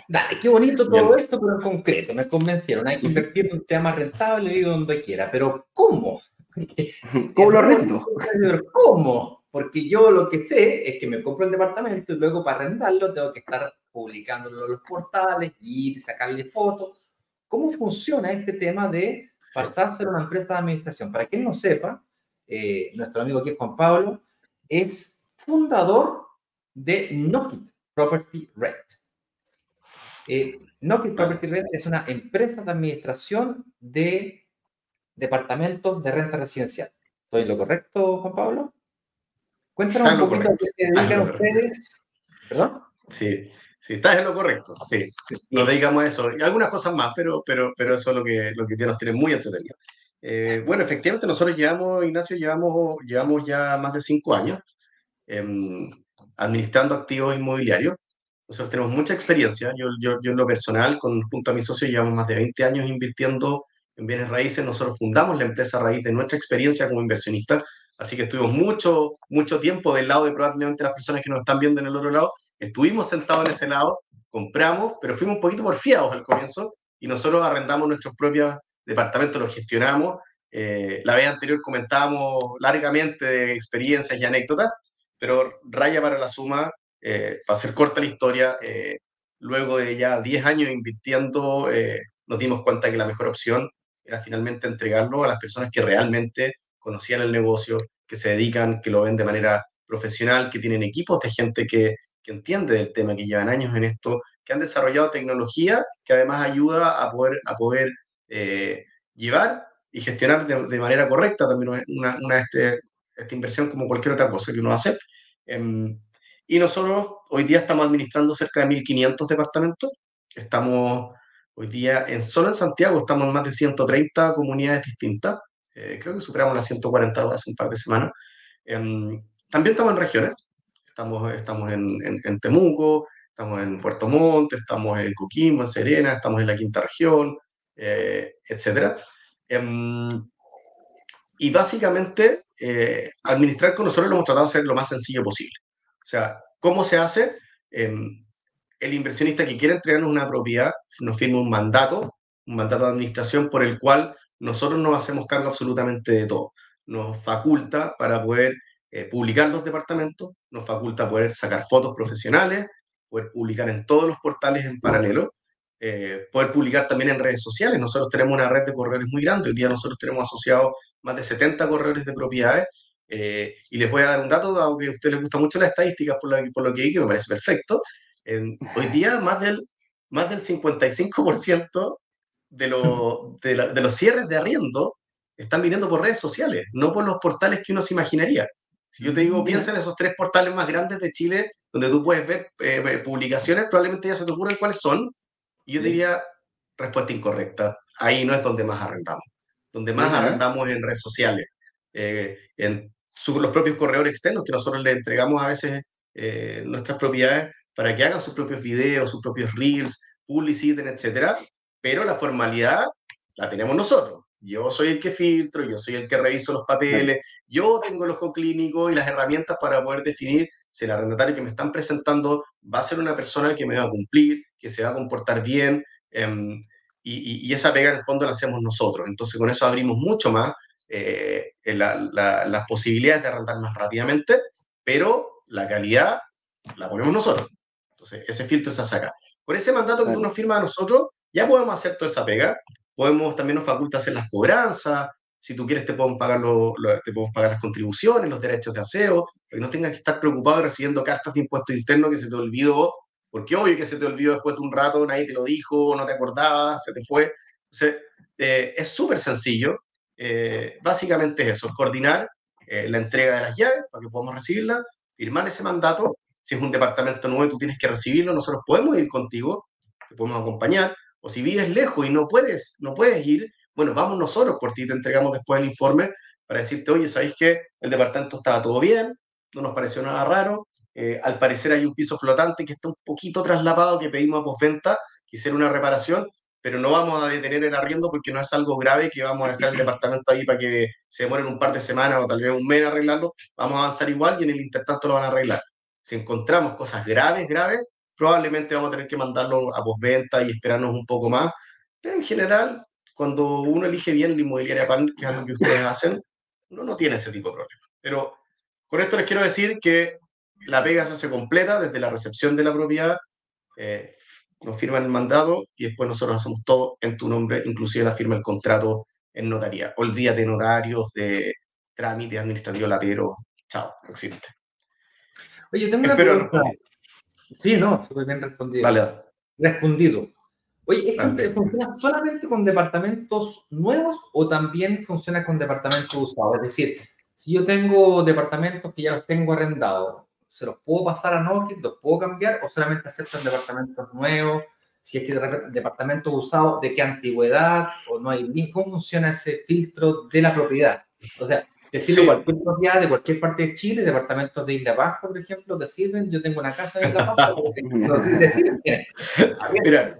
Dale, qué bonito todo esto, pero en concreto, me convencieron. Hay que invertir en un tema más rentable, vivo donde quiera, pero ¿cómo? ¿Cómo lo arrendo? ¿Cómo? Porque yo lo que sé es que me compro el departamento y luego para arrendarlo tengo que estar publicándolo en los portales y sacarle fotos. ¿Cómo funciona este tema de pasarse a una empresa de administración? Para quien no sepa, eh, nuestro amigo aquí Juan Pablo, es fundador de Nokit Property Rent. Eh, Nokit Property Rent es una empresa de administración de departamentos de renta residencial. ¿Estoy en lo correcto, Juan Pablo? Cuéntanos un poquito de qué se dedican ustedes. ¿Perdón? Sí, sí, estás en lo correcto. Sí, nos dedicamos a eso. Y algunas cosas más, pero, pero, pero eso es lo que, lo que nos tiene muy entretenidos. Eh, bueno, efectivamente, nosotros llevamos, Ignacio, llevamos, llevamos ya más de cinco años em, administrando activos inmobiliarios. Nosotros tenemos mucha experiencia. Yo, yo, yo, en lo personal, con, junto a mis socios, llevamos más de 20 años invirtiendo en bienes raíces. Nosotros fundamos la empresa raíz de nuestra experiencia como inversionistas. Así que estuvimos mucho, mucho tiempo del lado de probablemente las personas que nos están viendo en el otro lado. Estuvimos sentados en ese lado, compramos, pero fuimos un poquito porfiados al comienzo y nosotros arrendamos nuestros propios departamento lo gestionamos. Eh, la vez anterior comentábamos largamente de experiencias y anécdotas, pero raya para la suma, eh, para hacer corta la historia, eh, luego de ya 10 años invirtiendo, nos dimos cuenta que la mejor opción era finalmente entregarlo a las personas que realmente conocían el negocio, que se dedican, que lo ven de manera profesional, que tienen equipos de gente que, que entiende del tema, que llevan años en esto, que han desarrollado tecnología que además ayuda a poder, a poder eh, llevar y gestionar de, manera correcta también una, una este, esta inversión como cualquier otra cosa que uno hace. Em, y nosotros hoy día estamos administrando cerca de 1.500 departamentos. Estamos hoy día, en, solo en Santiago, estamos en más de 130 comunidades distintas. Eh, creo que superamos las 140 hace un par de semanas. Em, también estamos en regiones. Estamos, estamos en, en, Temuco, estamos en Puerto Montt, estamos en Coquimbo, en Serena, estamos en la quinta región, eh, etc. Em, y básicamente, eh, administrar con nosotros lo hemos tratado de hacer lo más sencillo posible. O sea, ¿cómo se hace? Em, el inversionista que quiere entregarnos una propiedad nos firma un mandato, un mandato de administración por el cual nosotros no hacemos cargo absolutamente de todo. Nos faculta para poder eh, publicar los departamentos, nos faculta poder sacar fotos profesionales, poder publicar en todos los portales en paralelo, eh, poder publicar también en redes sociales. Nosotros tenemos una red de corredores muy grande, hoy día nosotros tenemos asociados más de 70 corredores de propiedades, eh, y les voy a dar un dato, aunque a usted les gusta mucho las estadísticas por lo, por lo que vi, que me parece perfecto. hoy día más del, más del 55% de, de, de los cierres de arriendo están viniendo por redes sociales, no por los portales que uno se imaginaría. Si yo te digo, piensa en esos tres portales más grandes de Chile, donde tú puedes ver eh, publicaciones, probablemente ya se te ocurren cuáles son. Y yo diría, respuesta incorrecta. Ahí no es donde más arrendamos. Donde más arrendamos es en redes sociales, eh, en los propios corredores externos que nosotros les entregamos a veces eh, nuestras propiedades para que hagan sus propios videos, sus propios reels, publiciten, etcétera. Pero la formalidad la tenemos nosotros. Yo soy el que filtro, yo soy el que reviso los papeles, yo tengo el ojo clínico y las herramientas para poder definir si el arrendatario que me están presentando va a ser una persona que me va a cumplir, que se va a comportar bien, em, y, esa pega en el fondo la hacemos nosotros. Entonces con eso abrimos mucho más eh, las posibilidades de arrendar más rápidamente, pero la calidad la ponemos nosotros. Entonces ese filtro se saca. Con ese mandato que tú nos firmas a nosotros, ya podemos hacer toda esa pega Podemos, también nos faculta hacer las cobranzas, si tú quieres te podemos pagar, te podemos pagar las contribuciones, los derechos de aseo, para que no tengas que estar preocupado recibiendo cartas de impuesto interno que se te olvidó, porque hoy que se te olvidó después de un rato, nadie te lo dijo, no te acordabas, se te fue. Eh, es súper sencillo. Eh, básicamente es eso, coordinar eh, la entrega de las llaves para que podamos recibirla, firmar ese mandato. Si es un departamento nuevo y tú tienes que recibirlo, nosotros podemos ir contigo, te podemos acompañar, o si vives lejos y no puedes, no puedes ir, bueno, vamos nosotros por ti, te entregamos después el informe para decirte, oye, ¿sabéis que el departamento estaba todo bien? No nos pareció nada raro. Eh, al parecer hay un piso flotante que está un poquito traslapado que pedimos a postventa, quisiera una reparación, pero no vamos a detener el arriendo porque no es algo grave que vamos a dejar el departamento ahí para que se demoren un par de semanas o tal vez un mes a arreglarlo. Vamos a avanzar igual y en el intertanto lo van a arreglar. Si encontramos cosas graves, graves, probablemente vamos a tener que mandarlo a postventa y esperarnos un poco más, pero en general, cuando uno elige bien la inmobiliaria PAN, que es algo que ustedes hacen, uno no tiene ese tipo de problemas. Pero con esto les quiero decir que la pega se hace completa desde la recepción de la propiedad, eh, nos firman el mandado y después nosotros hacemos todo en tu nombre, inclusive la firma el contrato en notaría. Olvídate de notarios, de trámites administrativos lateros, chao, no existe. Oye, tengo una pregunta. Sí, no, súper bien respondido. Vale. Respondido. Oye, ¿esto funciona solamente con departamentos nuevos o también funciona con departamentos usados? Es decir, si yo tengo departamentos que ya los tengo arrendados, ¿se los puedo pasar a Nokit, los puedo cambiar o solamente aceptan departamentos nuevos? Si es que departamentos usados, ¿de qué antigüedad? ¿O no hay? ¿Cómo funciona ese filtro de la propiedad? O sea, te sirve cualquier propiedad de cualquier parte de Chile, departamentos de Isla Pascua, por ejemplo, te sirven. Yo tengo una casa en Isla Pascua, te sirven. Mira,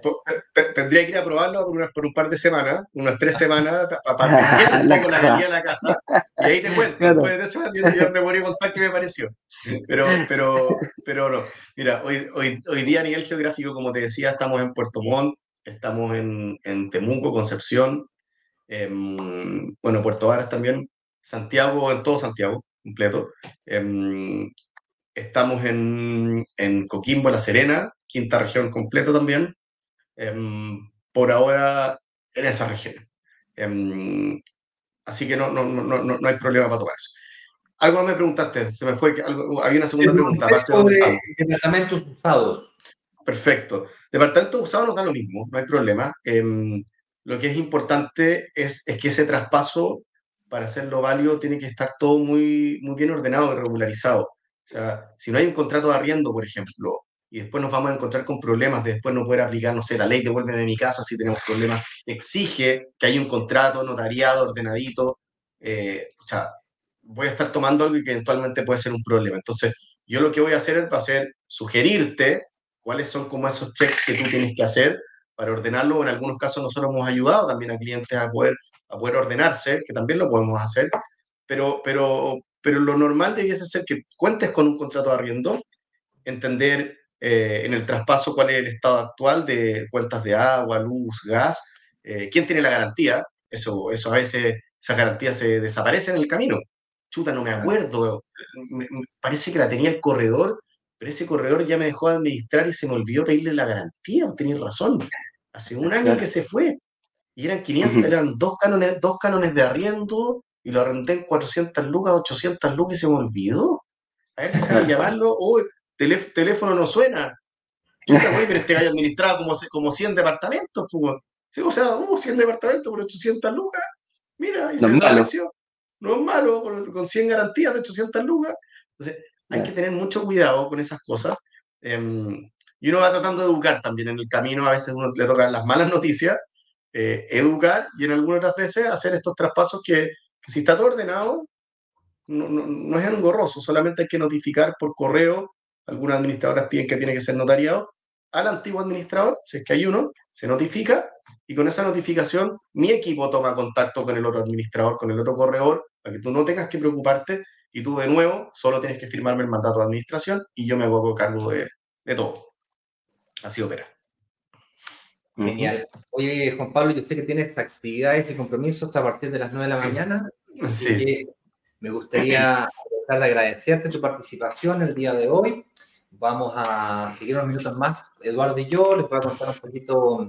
tendría que ir a probarlo por, por, un par de semanas, unas tres semanas, para ver un la la casa, y ahí te cuento. Después de eso yo me voy a contar qué me pareció. Pero, pero, pero no. Mira, hoy, hoy, hoy día a nivel geográfico, como te decía, estamos en Puerto Montt, estamos en, en Temuco, Concepción, bueno, Puerto Varas también, Santiago, en todo Santiago, completo. Em, estamos en, en, Coquimbo, La Serena, quinta región completa también. Em, por ahora en esa región. Em, así que no, no, no, no, hay problema para tomar eso. Algo me preguntaste, se me fue, había una segunda pregunta. de departamentos usados. Perfecto. Departamentos usados nos da lo mismo, no hay problema. lo que es importante es, es que ese traspaso, para hacerlo válido, tiene que estar todo muy, muy bien ordenado y regularizado. O sea, si no hay un contrato de arriendo, por ejemplo, y después nos vamos a encontrar con problemas de después no poder aplicar, no sé, la ley devuélveme mi casa si tenemos problemas, exige que haya un contrato notariado, ordenadito, eh, o sea, voy a estar tomando algo que eventualmente puede ser un problema. Entonces, yo lo que voy a hacer va a ser sugerirte cuáles son como esos checks que tú tienes que hacer para ordenarlo. En algunos casos nosotros hemos ayudado también a clientes a poder, a poder ordenarse, que también lo podemos hacer, pero, pero, pero lo normal debiese ser que cuentes con un contrato de arriendo, entender eh, en el traspaso cuál es el estado actual de cuentas de agua, luz, gas, eh, quién tiene la garantía, eso, eso a veces, esas garantías se desaparecen en el camino. Chuta, no me acuerdo, me, parece que la tenía el corredor, pero ese corredor ya me dejó de administrar y se me olvidó pedirle la garantía, tenías razón, hace un año que se fue, y eran 500, eran dos canones, dos canones de arriendo, y lo arrendé en 400 lucas, 800 lucas y se me olvidó. A ver, déjame llamarlo, oh, teléfono no suena. Chuta, güey, pero este gallo administraba como, como 100 departamentos, pues. Sí, o sea, uh, 100 departamentos por 800 lucas. Mira, y se desapareció. No es malo, con, 100 garantías de 800 lucas. Entonces, hay que tener mucho cuidado con esas cosas. Em, y uno va tratando de educar también en el camino. A veces uno le tocan las malas noticias, eh, educar y en algunas otras veces hacer estos traspasos que, que si está todo ordenado, no, no, no es engorroso, solamente hay que notificar por correo algunas administradoras piden que tiene que ser notariado, al antiguo administrador, si es que hay uno, se notifica y con esa notificación mi equipo toma contacto con el otro administrador, con el otro corredor, para que tú no tengas que preocuparte y tú de nuevo solo tienes que firmarme el mandato de administración y yo me hago cargo de, de todo. Así opera. Genial. Oye, Juan Pablo, yo sé que tienes actividades y compromisos a partir de las 9 de la mañana. sí. me gustaría de agradecerte tu participación el día de hoy. Vamos a seguir unos minutos más, Eduardo y yo. Les voy a contar un poquito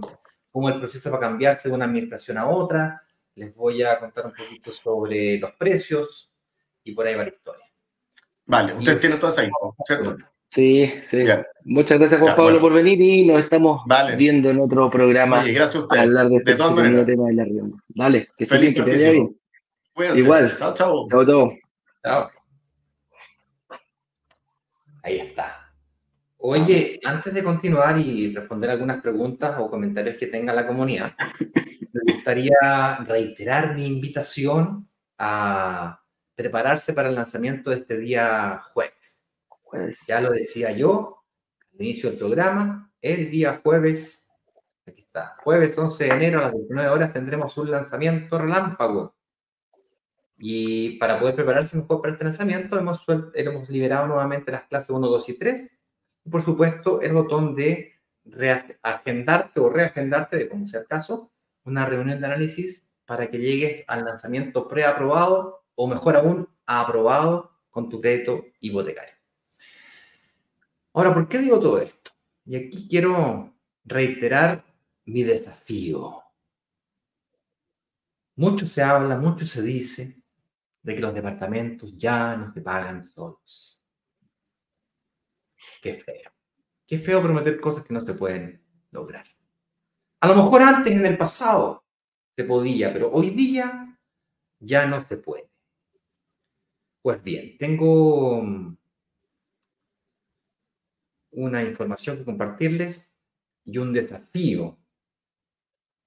cómo el proceso va a cambiarse de una administración a otra. Les voy a contar un poquito sobre los precios y por ahí va la historia. Vale, ustedes tienen toda esa info, ¿cierto? Sí, sí. Muchas gracias, Juan Pablo, por venir y nos estamos viendo en otro programa. gracias a usted. hablar de, este todas maneras. tema de la Dale, que esté bien, que te vaya bien. Igual. Chao, chao. Chao, chao. Chao. Ahí está. Oye, antes de continuar y responder algunas preguntas o comentarios que tenga la comunidad, me gustaría reiterar mi invitación a prepararse para el lanzamiento de este día jueves. Ya lo decía yo al inicio del programa, el día jueves, aquí está, jueves 11 de enero a las 19 horas tendremos un lanzamiento relámpago y para poder prepararse mejor para este lanzamiento, hemos, hemos liberado nuevamente las clases 1, 2 y 3. Y por supuesto, el botón de agendarte o reagendarte, de como sea el caso, una reunión de análisis para que llegues al lanzamiento preaprobado o mejor aún, aprobado con tu crédito hipotecario. Ahora, ¿por qué digo todo esto? Y aquí quiero reiterar mi desafío. Mucho se habla, mucho se dice, de que los departamentos ya no se pagan solos. Qué feo. Qué feo prometer cosas que no se pueden lograr. A lo mejor antes, en el pasado, se podía, pero hoy día ya no se puede. Pues bien, tengo una información que compartirles y un desafío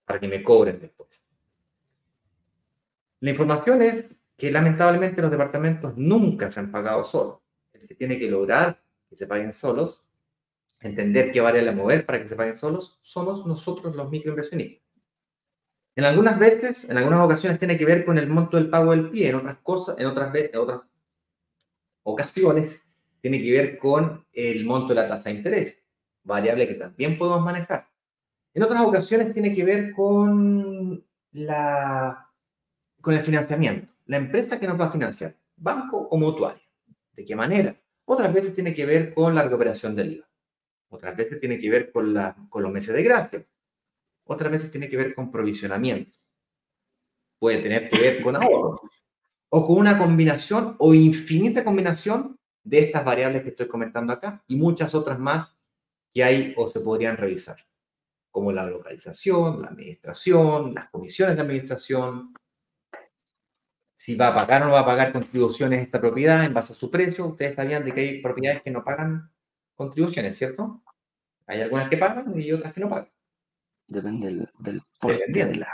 para que me cobren después. La información es que lamentablemente los departamentos nunca se han pagado solos. El que tiene que lograr que se paguen solos, entender que vale la mover para que se paguen solos, somos nosotros los microinversionistas. En algunas veces, en algunas ocasiones tiene que ver con el monto del pago del pie, en otras cosas, en otras, en otras ocasiones tiene que ver con el monto de la tasa de interés, variable que también podemos manejar. En otras ocasiones tiene que ver con la con el financiamiento la empresa que nos va a financiar, banco o mutuario. ¿De qué manera? Otras veces tiene que ver con la recuperación del IVA. Otras veces tiene que ver con, la, con los meses de gracia. Otras veces tiene que ver con provisionamiento. Puede tener que ver con ahorro. O con una combinación o infinita combinación de estas variables que estoy comentando acá y muchas otras más que hay o se podrían revisar. como la localización, la administración, las comisiones de administración, si va a pagar o no va a pagar contribuciones esta propiedad en base a su precio. Ustedes sabían de que hay propiedades que no pagan contribuciones, ¿cierto? Hay algunas que pagan y otras que no pagan. Depende del, del de la...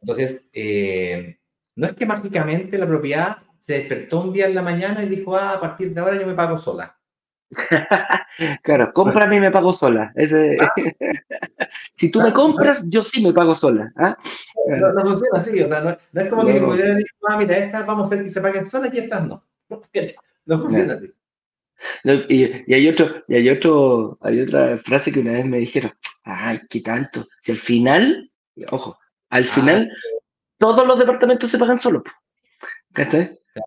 Entonces, eh, no es que mágicamente la propiedad se despertó un día en la mañana y dijo, ah, a partir de ahora yo me pago sola. claro, cómprame y me pago sola. Ah. si tú me compras, yo sí me pago sola. ¿ah? No, no, funciona así, o sea, no, es como que mi mujer diga, ah, mira, estas vamos a hacer que se paguen solas y estas no. No funciona así. y, hay otro, y hay otro, hay otra frase que una vez me dijeron, ay, qué tanto. Si al final, ojo, al ah, final todos los departamentos se pagan solos.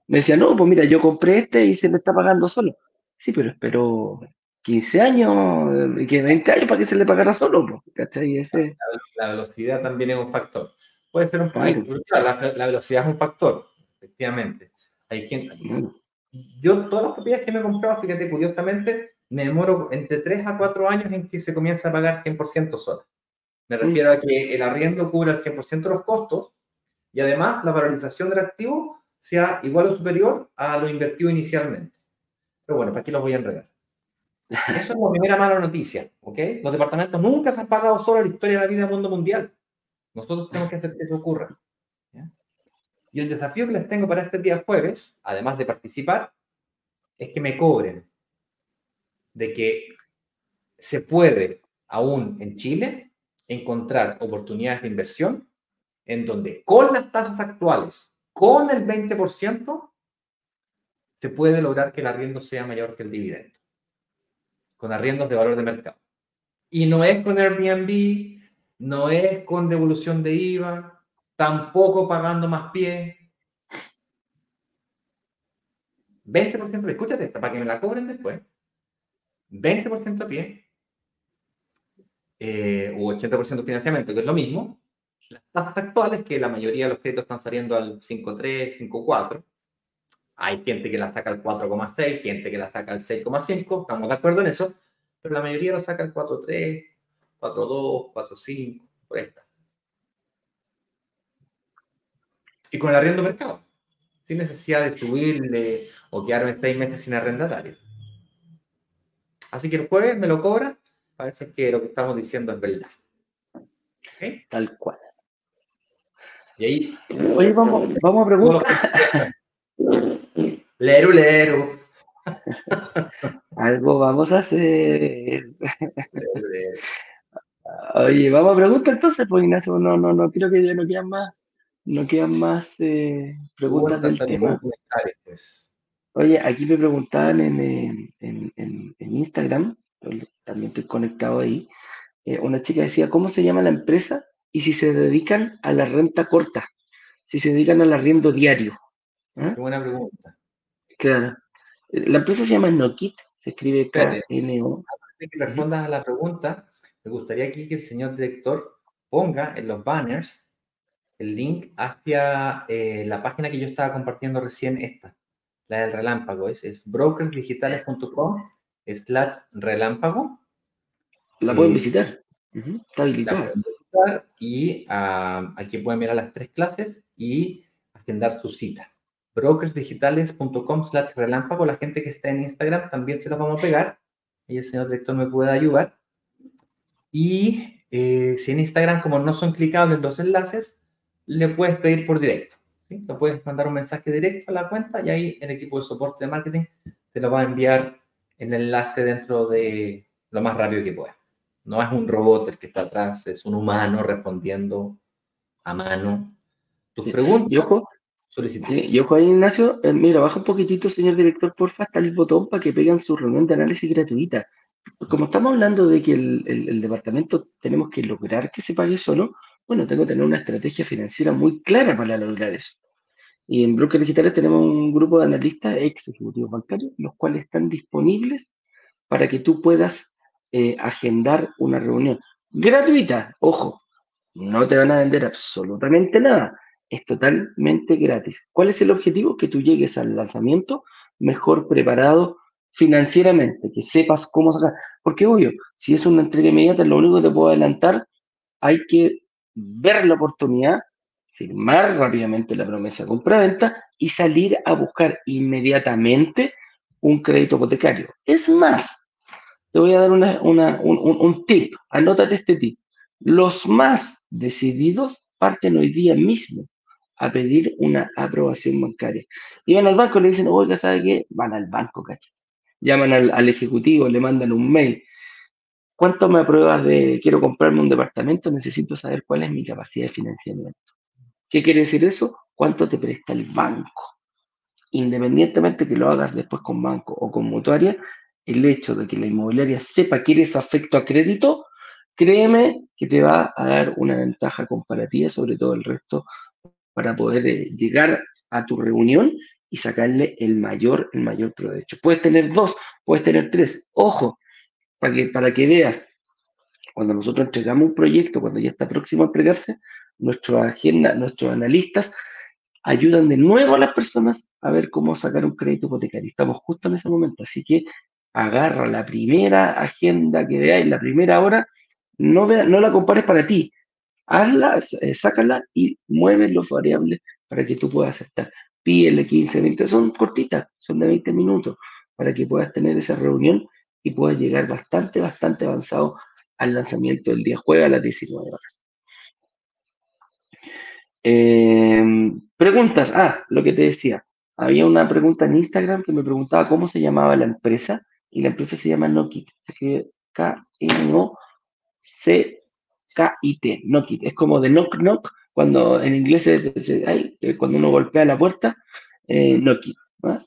Me decía, no, pues mira, yo compré este y se me está pagando solo. Sí, pero espero 15 años, y que 20 años para que se le pagara solo. Ese... La, velocidad también es un factor. Puede ser un factor. La, velocidad es un factor, efectivamente. Hay gente. Yo, todas las propiedades que me he comprado, fíjate, curiosamente, me demoro entre 3 a 4 años en que se comienza a pagar 100% sola. Me refiero a que el arriendo cubra el 100% de los costos y además la valorización del activo sea igual o superior a lo invertido inicialmente. Pero bueno, para aquí los voy a enredar. Eso es la primera mala noticia, ¿ok? Los departamentos nunca se han pagado solo la historia de la vida del mundo mundial. Nosotros tenemos que hacer que eso ocurra. Y el desafío que les tengo para este día jueves, además de participar, es que me cobren de que se puede, aún en Chile, encontrar oportunidades de inversión en donde con las tasas actuales, con el 20%, se puede lograr que el arriendo sea mayor que el dividendo, con arriendos de valor de mercado. Y no es con Airbnb, no es con devolución de IVA, tampoco pagando más pie. 20%, escúchate esta, para que me la cobren después. 20% a pie, eh, o 80% de financiamiento, que es lo mismo, las tasas actuales, que la mayoría de los créditos están saliendo al 5.3, 5.4. Hay gente que la saca al 4,6, gente que la saca al 6,5, estamos de acuerdo en eso, pero la mayoría lo saca al 4.3, 4.2, 4.5, por esta. Y con el arriendo mercado, sin necesidad de subirle o quedarme seis meses sin arrendatario. Así que el jueves me lo cobra, parece que lo que estamos diciendo es verdad. Tal cual. Y ahí. Oye, vamos, vamos a preguntar. Leru, leru. Algo vamos a hacer. Oye, vamos a preguntar entonces, pues Ignacio, no, no, no, creo que ya no quedan más, no quedan más eh, preguntas del tema. Pues. Oye, aquí me preguntaban en, en, en, Instagram, también estoy conectado ahí, eh, una chica decía, ¿cómo se llama la empresa y si se dedican a la renta corta, si se dedican al arriendo diario. ¿Ah? Qué buena pregunta. Claro. La empresa se llama Nokit, se escribe K-N-O. Antes que respondas a la pregunta, me gustaría aquí que el señor director ponga en los banners el link hacia eh, la página que yo estaba compartiendo recién, esta, la del relámpago, es, es brokersdigitales.com slash relámpago. La pueden visitar, está habilitada y ah, aquí pueden mirar las tres clases y agendar su cita. Brokersdigitales.com slash relámpago. La gente que está en Instagram también se los vamos a pegar. El señor director me puede ayudar. Y eh, si en Instagram, como no son clicables los enlaces, le puedes pedir por directo. ¿sí? Puedes mandar un mensaje directo a la cuenta y ahí el equipo de soporte de marketing te lo va a enviar el enlace dentro de lo más rápido que pueda. No es un robot el que está atrás, es un humano respondiendo a mano tus preguntas. Y ojo, y ojo ahí, Ignacio, eh, mira, baja un poquitito, señor director, porfa, está el botón para que peguen su reunión de análisis gratuita. Como estamos hablando de que el, departamento tenemos que lograr que se pague solo, bueno, tengo que tener una estrategia financiera muy clara para lograr eso. Y en Brokers Digitales tenemos un grupo de analistas ex ejecutivos bancarios, los cuales están disponibles para que tú puedas eh, agendar una reunión gratuita. Ojo, no te van a vender absolutamente nada. Es totalmente gratis. ¿Cuál es el objetivo? Que tú llegues al lanzamiento mejor preparado financieramente, que sepas cómo sacar. Porque, obvio, si es una entrega inmediata, lo único que te puedo adelantar, hay que ver la oportunidad, firmar rápidamente la promesa de compra-venta y salir a buscar inmediatamente un crédito hipotecario. Es más, te voy a dar un, un tip, anótate este tip. Los más decididos parten hoy día mismo a pedir una aprobación bancaria. Y van al banco y le dicen, oiga, ¿sabe qué? Van al banco, ¿cachai? Llaman al, ejecutivo, le mandan un mail. ¿Cuánto me apruebas de quiero comprarme un departamento? Necesito saber cuál es mi capacidad de financiamiento. ¿Qué quiere decir eso? ¿Cuánto te presta el banco? Independientemente que lo hagas después con banco o con mutuaria, el hecho de que la inmobiliaria sepa que eres afecto a crédito, créeme que te va a dar una ventaja comparativa sobre todo el resto para poder eh, llegar a tu reunión y sacarle el mayor, el mayor provecho. Puedes tener dos, puedes tener tres. Ojo, para que, para que veas, cuando nosotros entregamos un proyecto, cuando ya está próximo a entregarse, nuestra agenda, nuestros analistas ayudan de nuevo a las personas a ver cómo sacar un crédito hipotecario. Estamos justo en ese momento, así que agarra la primera agenda que veáis, la primera hora, no, no la compares para ti, hazla, eh, sácala y mueve los variables para que tú puedas estar. Pídele 15, 20, son cortitas, son de 20 minutos, para que puedas tener esa reunión y puedas llegar bastante, bastante avanzado al lanzamiento del día jueves a las 19 horas. Em, preguntas. Ah, lo que te decía. Había una pregunta en Instagram que me preguntaba cómo se llamaba la empresa y la empresa se llama Nokit. Se escribe K-N-O-C K-I-T, Knock Es como de knock knock, cuando en inglés hay, eh, cuando uno golpea la puerta, eh, knock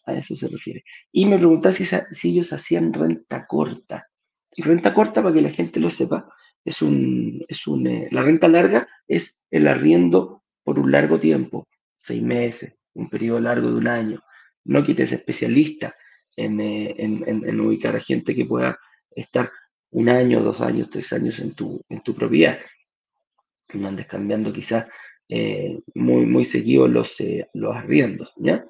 A eso se refiere. Y me preguntaba si, si, ellos hacían renta corta. Y renta corta, para que la gente lo sepa, es un, es un eh, la renta larga es el arriendo por un largo tiempo, seis meses, un periodo largo de un año. Knockit es especialista en, eh, en, ubicar a gente que pueda estar un año, dos años, tres años en tu, en tu propiedad. No andes cambiando quizás eh, muy, muy seguido los, eh, los arriendos, ¿ya?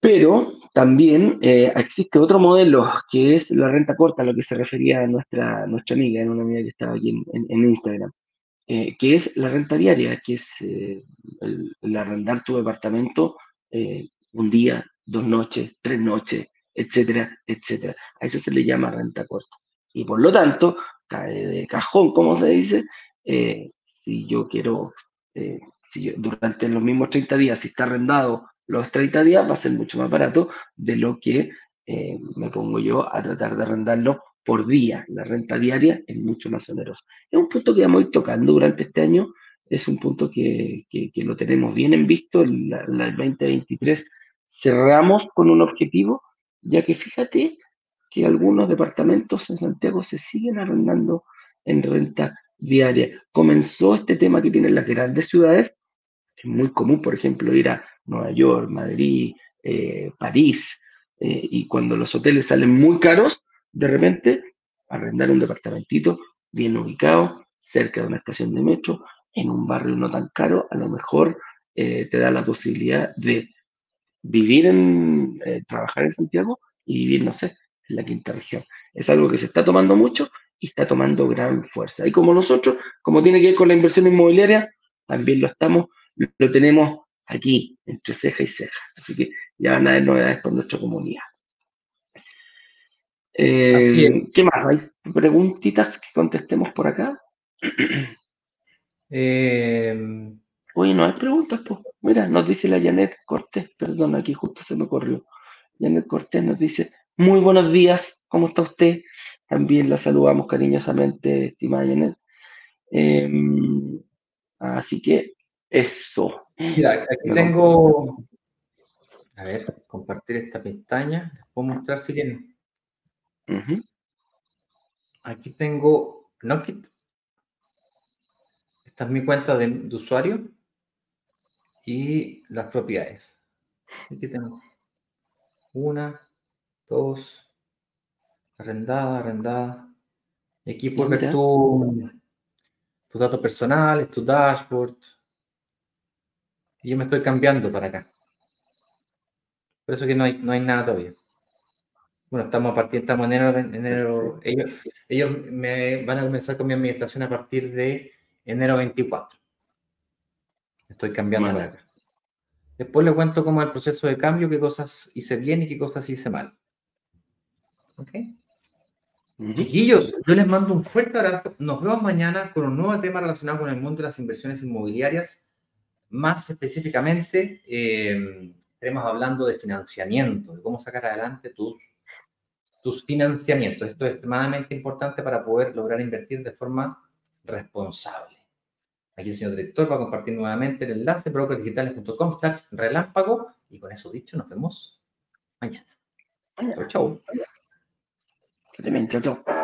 Pero también existe otro modelo que es la renta corta, a lo que se refería nuestra, nuestra amiga, en una amiga que estaba aquí en, Instagram, que es la renta diaria, que es el, arrendar tu departamento un día, dos noches, tres noches, etcétera, etcétera. A eso se le llama renta corta y por lo tanto, cae de cajón, como se dice, eh, si yo quiero, eh, si durante los mismos 30 días, si está arrendado los 30 días, va a ser mucho más barato de lo que eh, me pongo yo a tratar de arrendarlo por día. La renta diaria es mucho más onerosa. Es un punto que vamos a ir tocando durante este año, es un punto que, que, lo tenemos bien en visto, en el 2023 cerramos con un objetivo, ya que fíjate que algunos departamentos en Santiago se siguen arrendando en renta diaria. Comenzó este tema que tienen las grandes ciudades, es muy común, por ejemplo, ir a Nueva York, Madrid, eh, París, eh, y cuando los hoteles salen muy caros, de repente arrendar un departamentito bien ubicado, cerca de una estación de metro, en un barrio no tan caro, a lo mejor eh, te da la posibilidad de vivir en, trabajar en Santiago y vivir, no sé, en la quinta región. Es algo que se está tomando mucho y está tomando gran fuerza. Y como nosotros, como tiene que ver con la inversión inmobiliaria, también lo estamos, lo tenemos aquí, entre ceja y ceja. Así que ya van a haber novedades por nuestra comunidad. Eh, ¿Qué más? ¿Hay preguntitas que contestemos por acá? Eh, Oye, no hay preguntas, pues. Mira, nos dice la Janet Cortés, perdón, aquí justo se me corrió. Janet Cortés nos dice, muy buenos días, ¿cómo está usted? También la saludamos cariñosamente, estimada Janet. Em, así que eso. Mira, aquí tengo. A ver, compartir esta pestaña. Les puedo mostrar si quieren. Aquí tengo Nokit. Esta es mi cuenta de, de usuario y las propiedades. Aquí tengo una, dos, arrendada, arrendada. Y aquí puedes ver tu, tus datos personales, tu dashboard. Y yo me estoy cambiando para acá. Por eso que no hay, no hay nada todavía. Bueno, estamos a partir, estamos en enero, enero ellos, ellos me van a comenzar con mi administración a partir de enero 24. Estoy cambiando para acá. Después les cuento cómo es el proceso de cambio, qué cosas hice bien y qué cosas hice mal. ¿Ok? Chiquillos, yo les mando un fuerte abrazo. Nos vemos mañana con un nuevo tema relacionado con el mundo de las inversiones inmobiliarias. Más específicamente, eh, estaremos hablando de financiamiento, de cómo sacar adelante tus, tus financiamientos. Esto es extremadamente importante para poder lograr invertir de forma responsable. Aquí el señor director va a compartir nuevamente el enlace brokerdigitales.com relámpago y con eso dicho nos vemos mañana. Chau, chau. Chao, chao.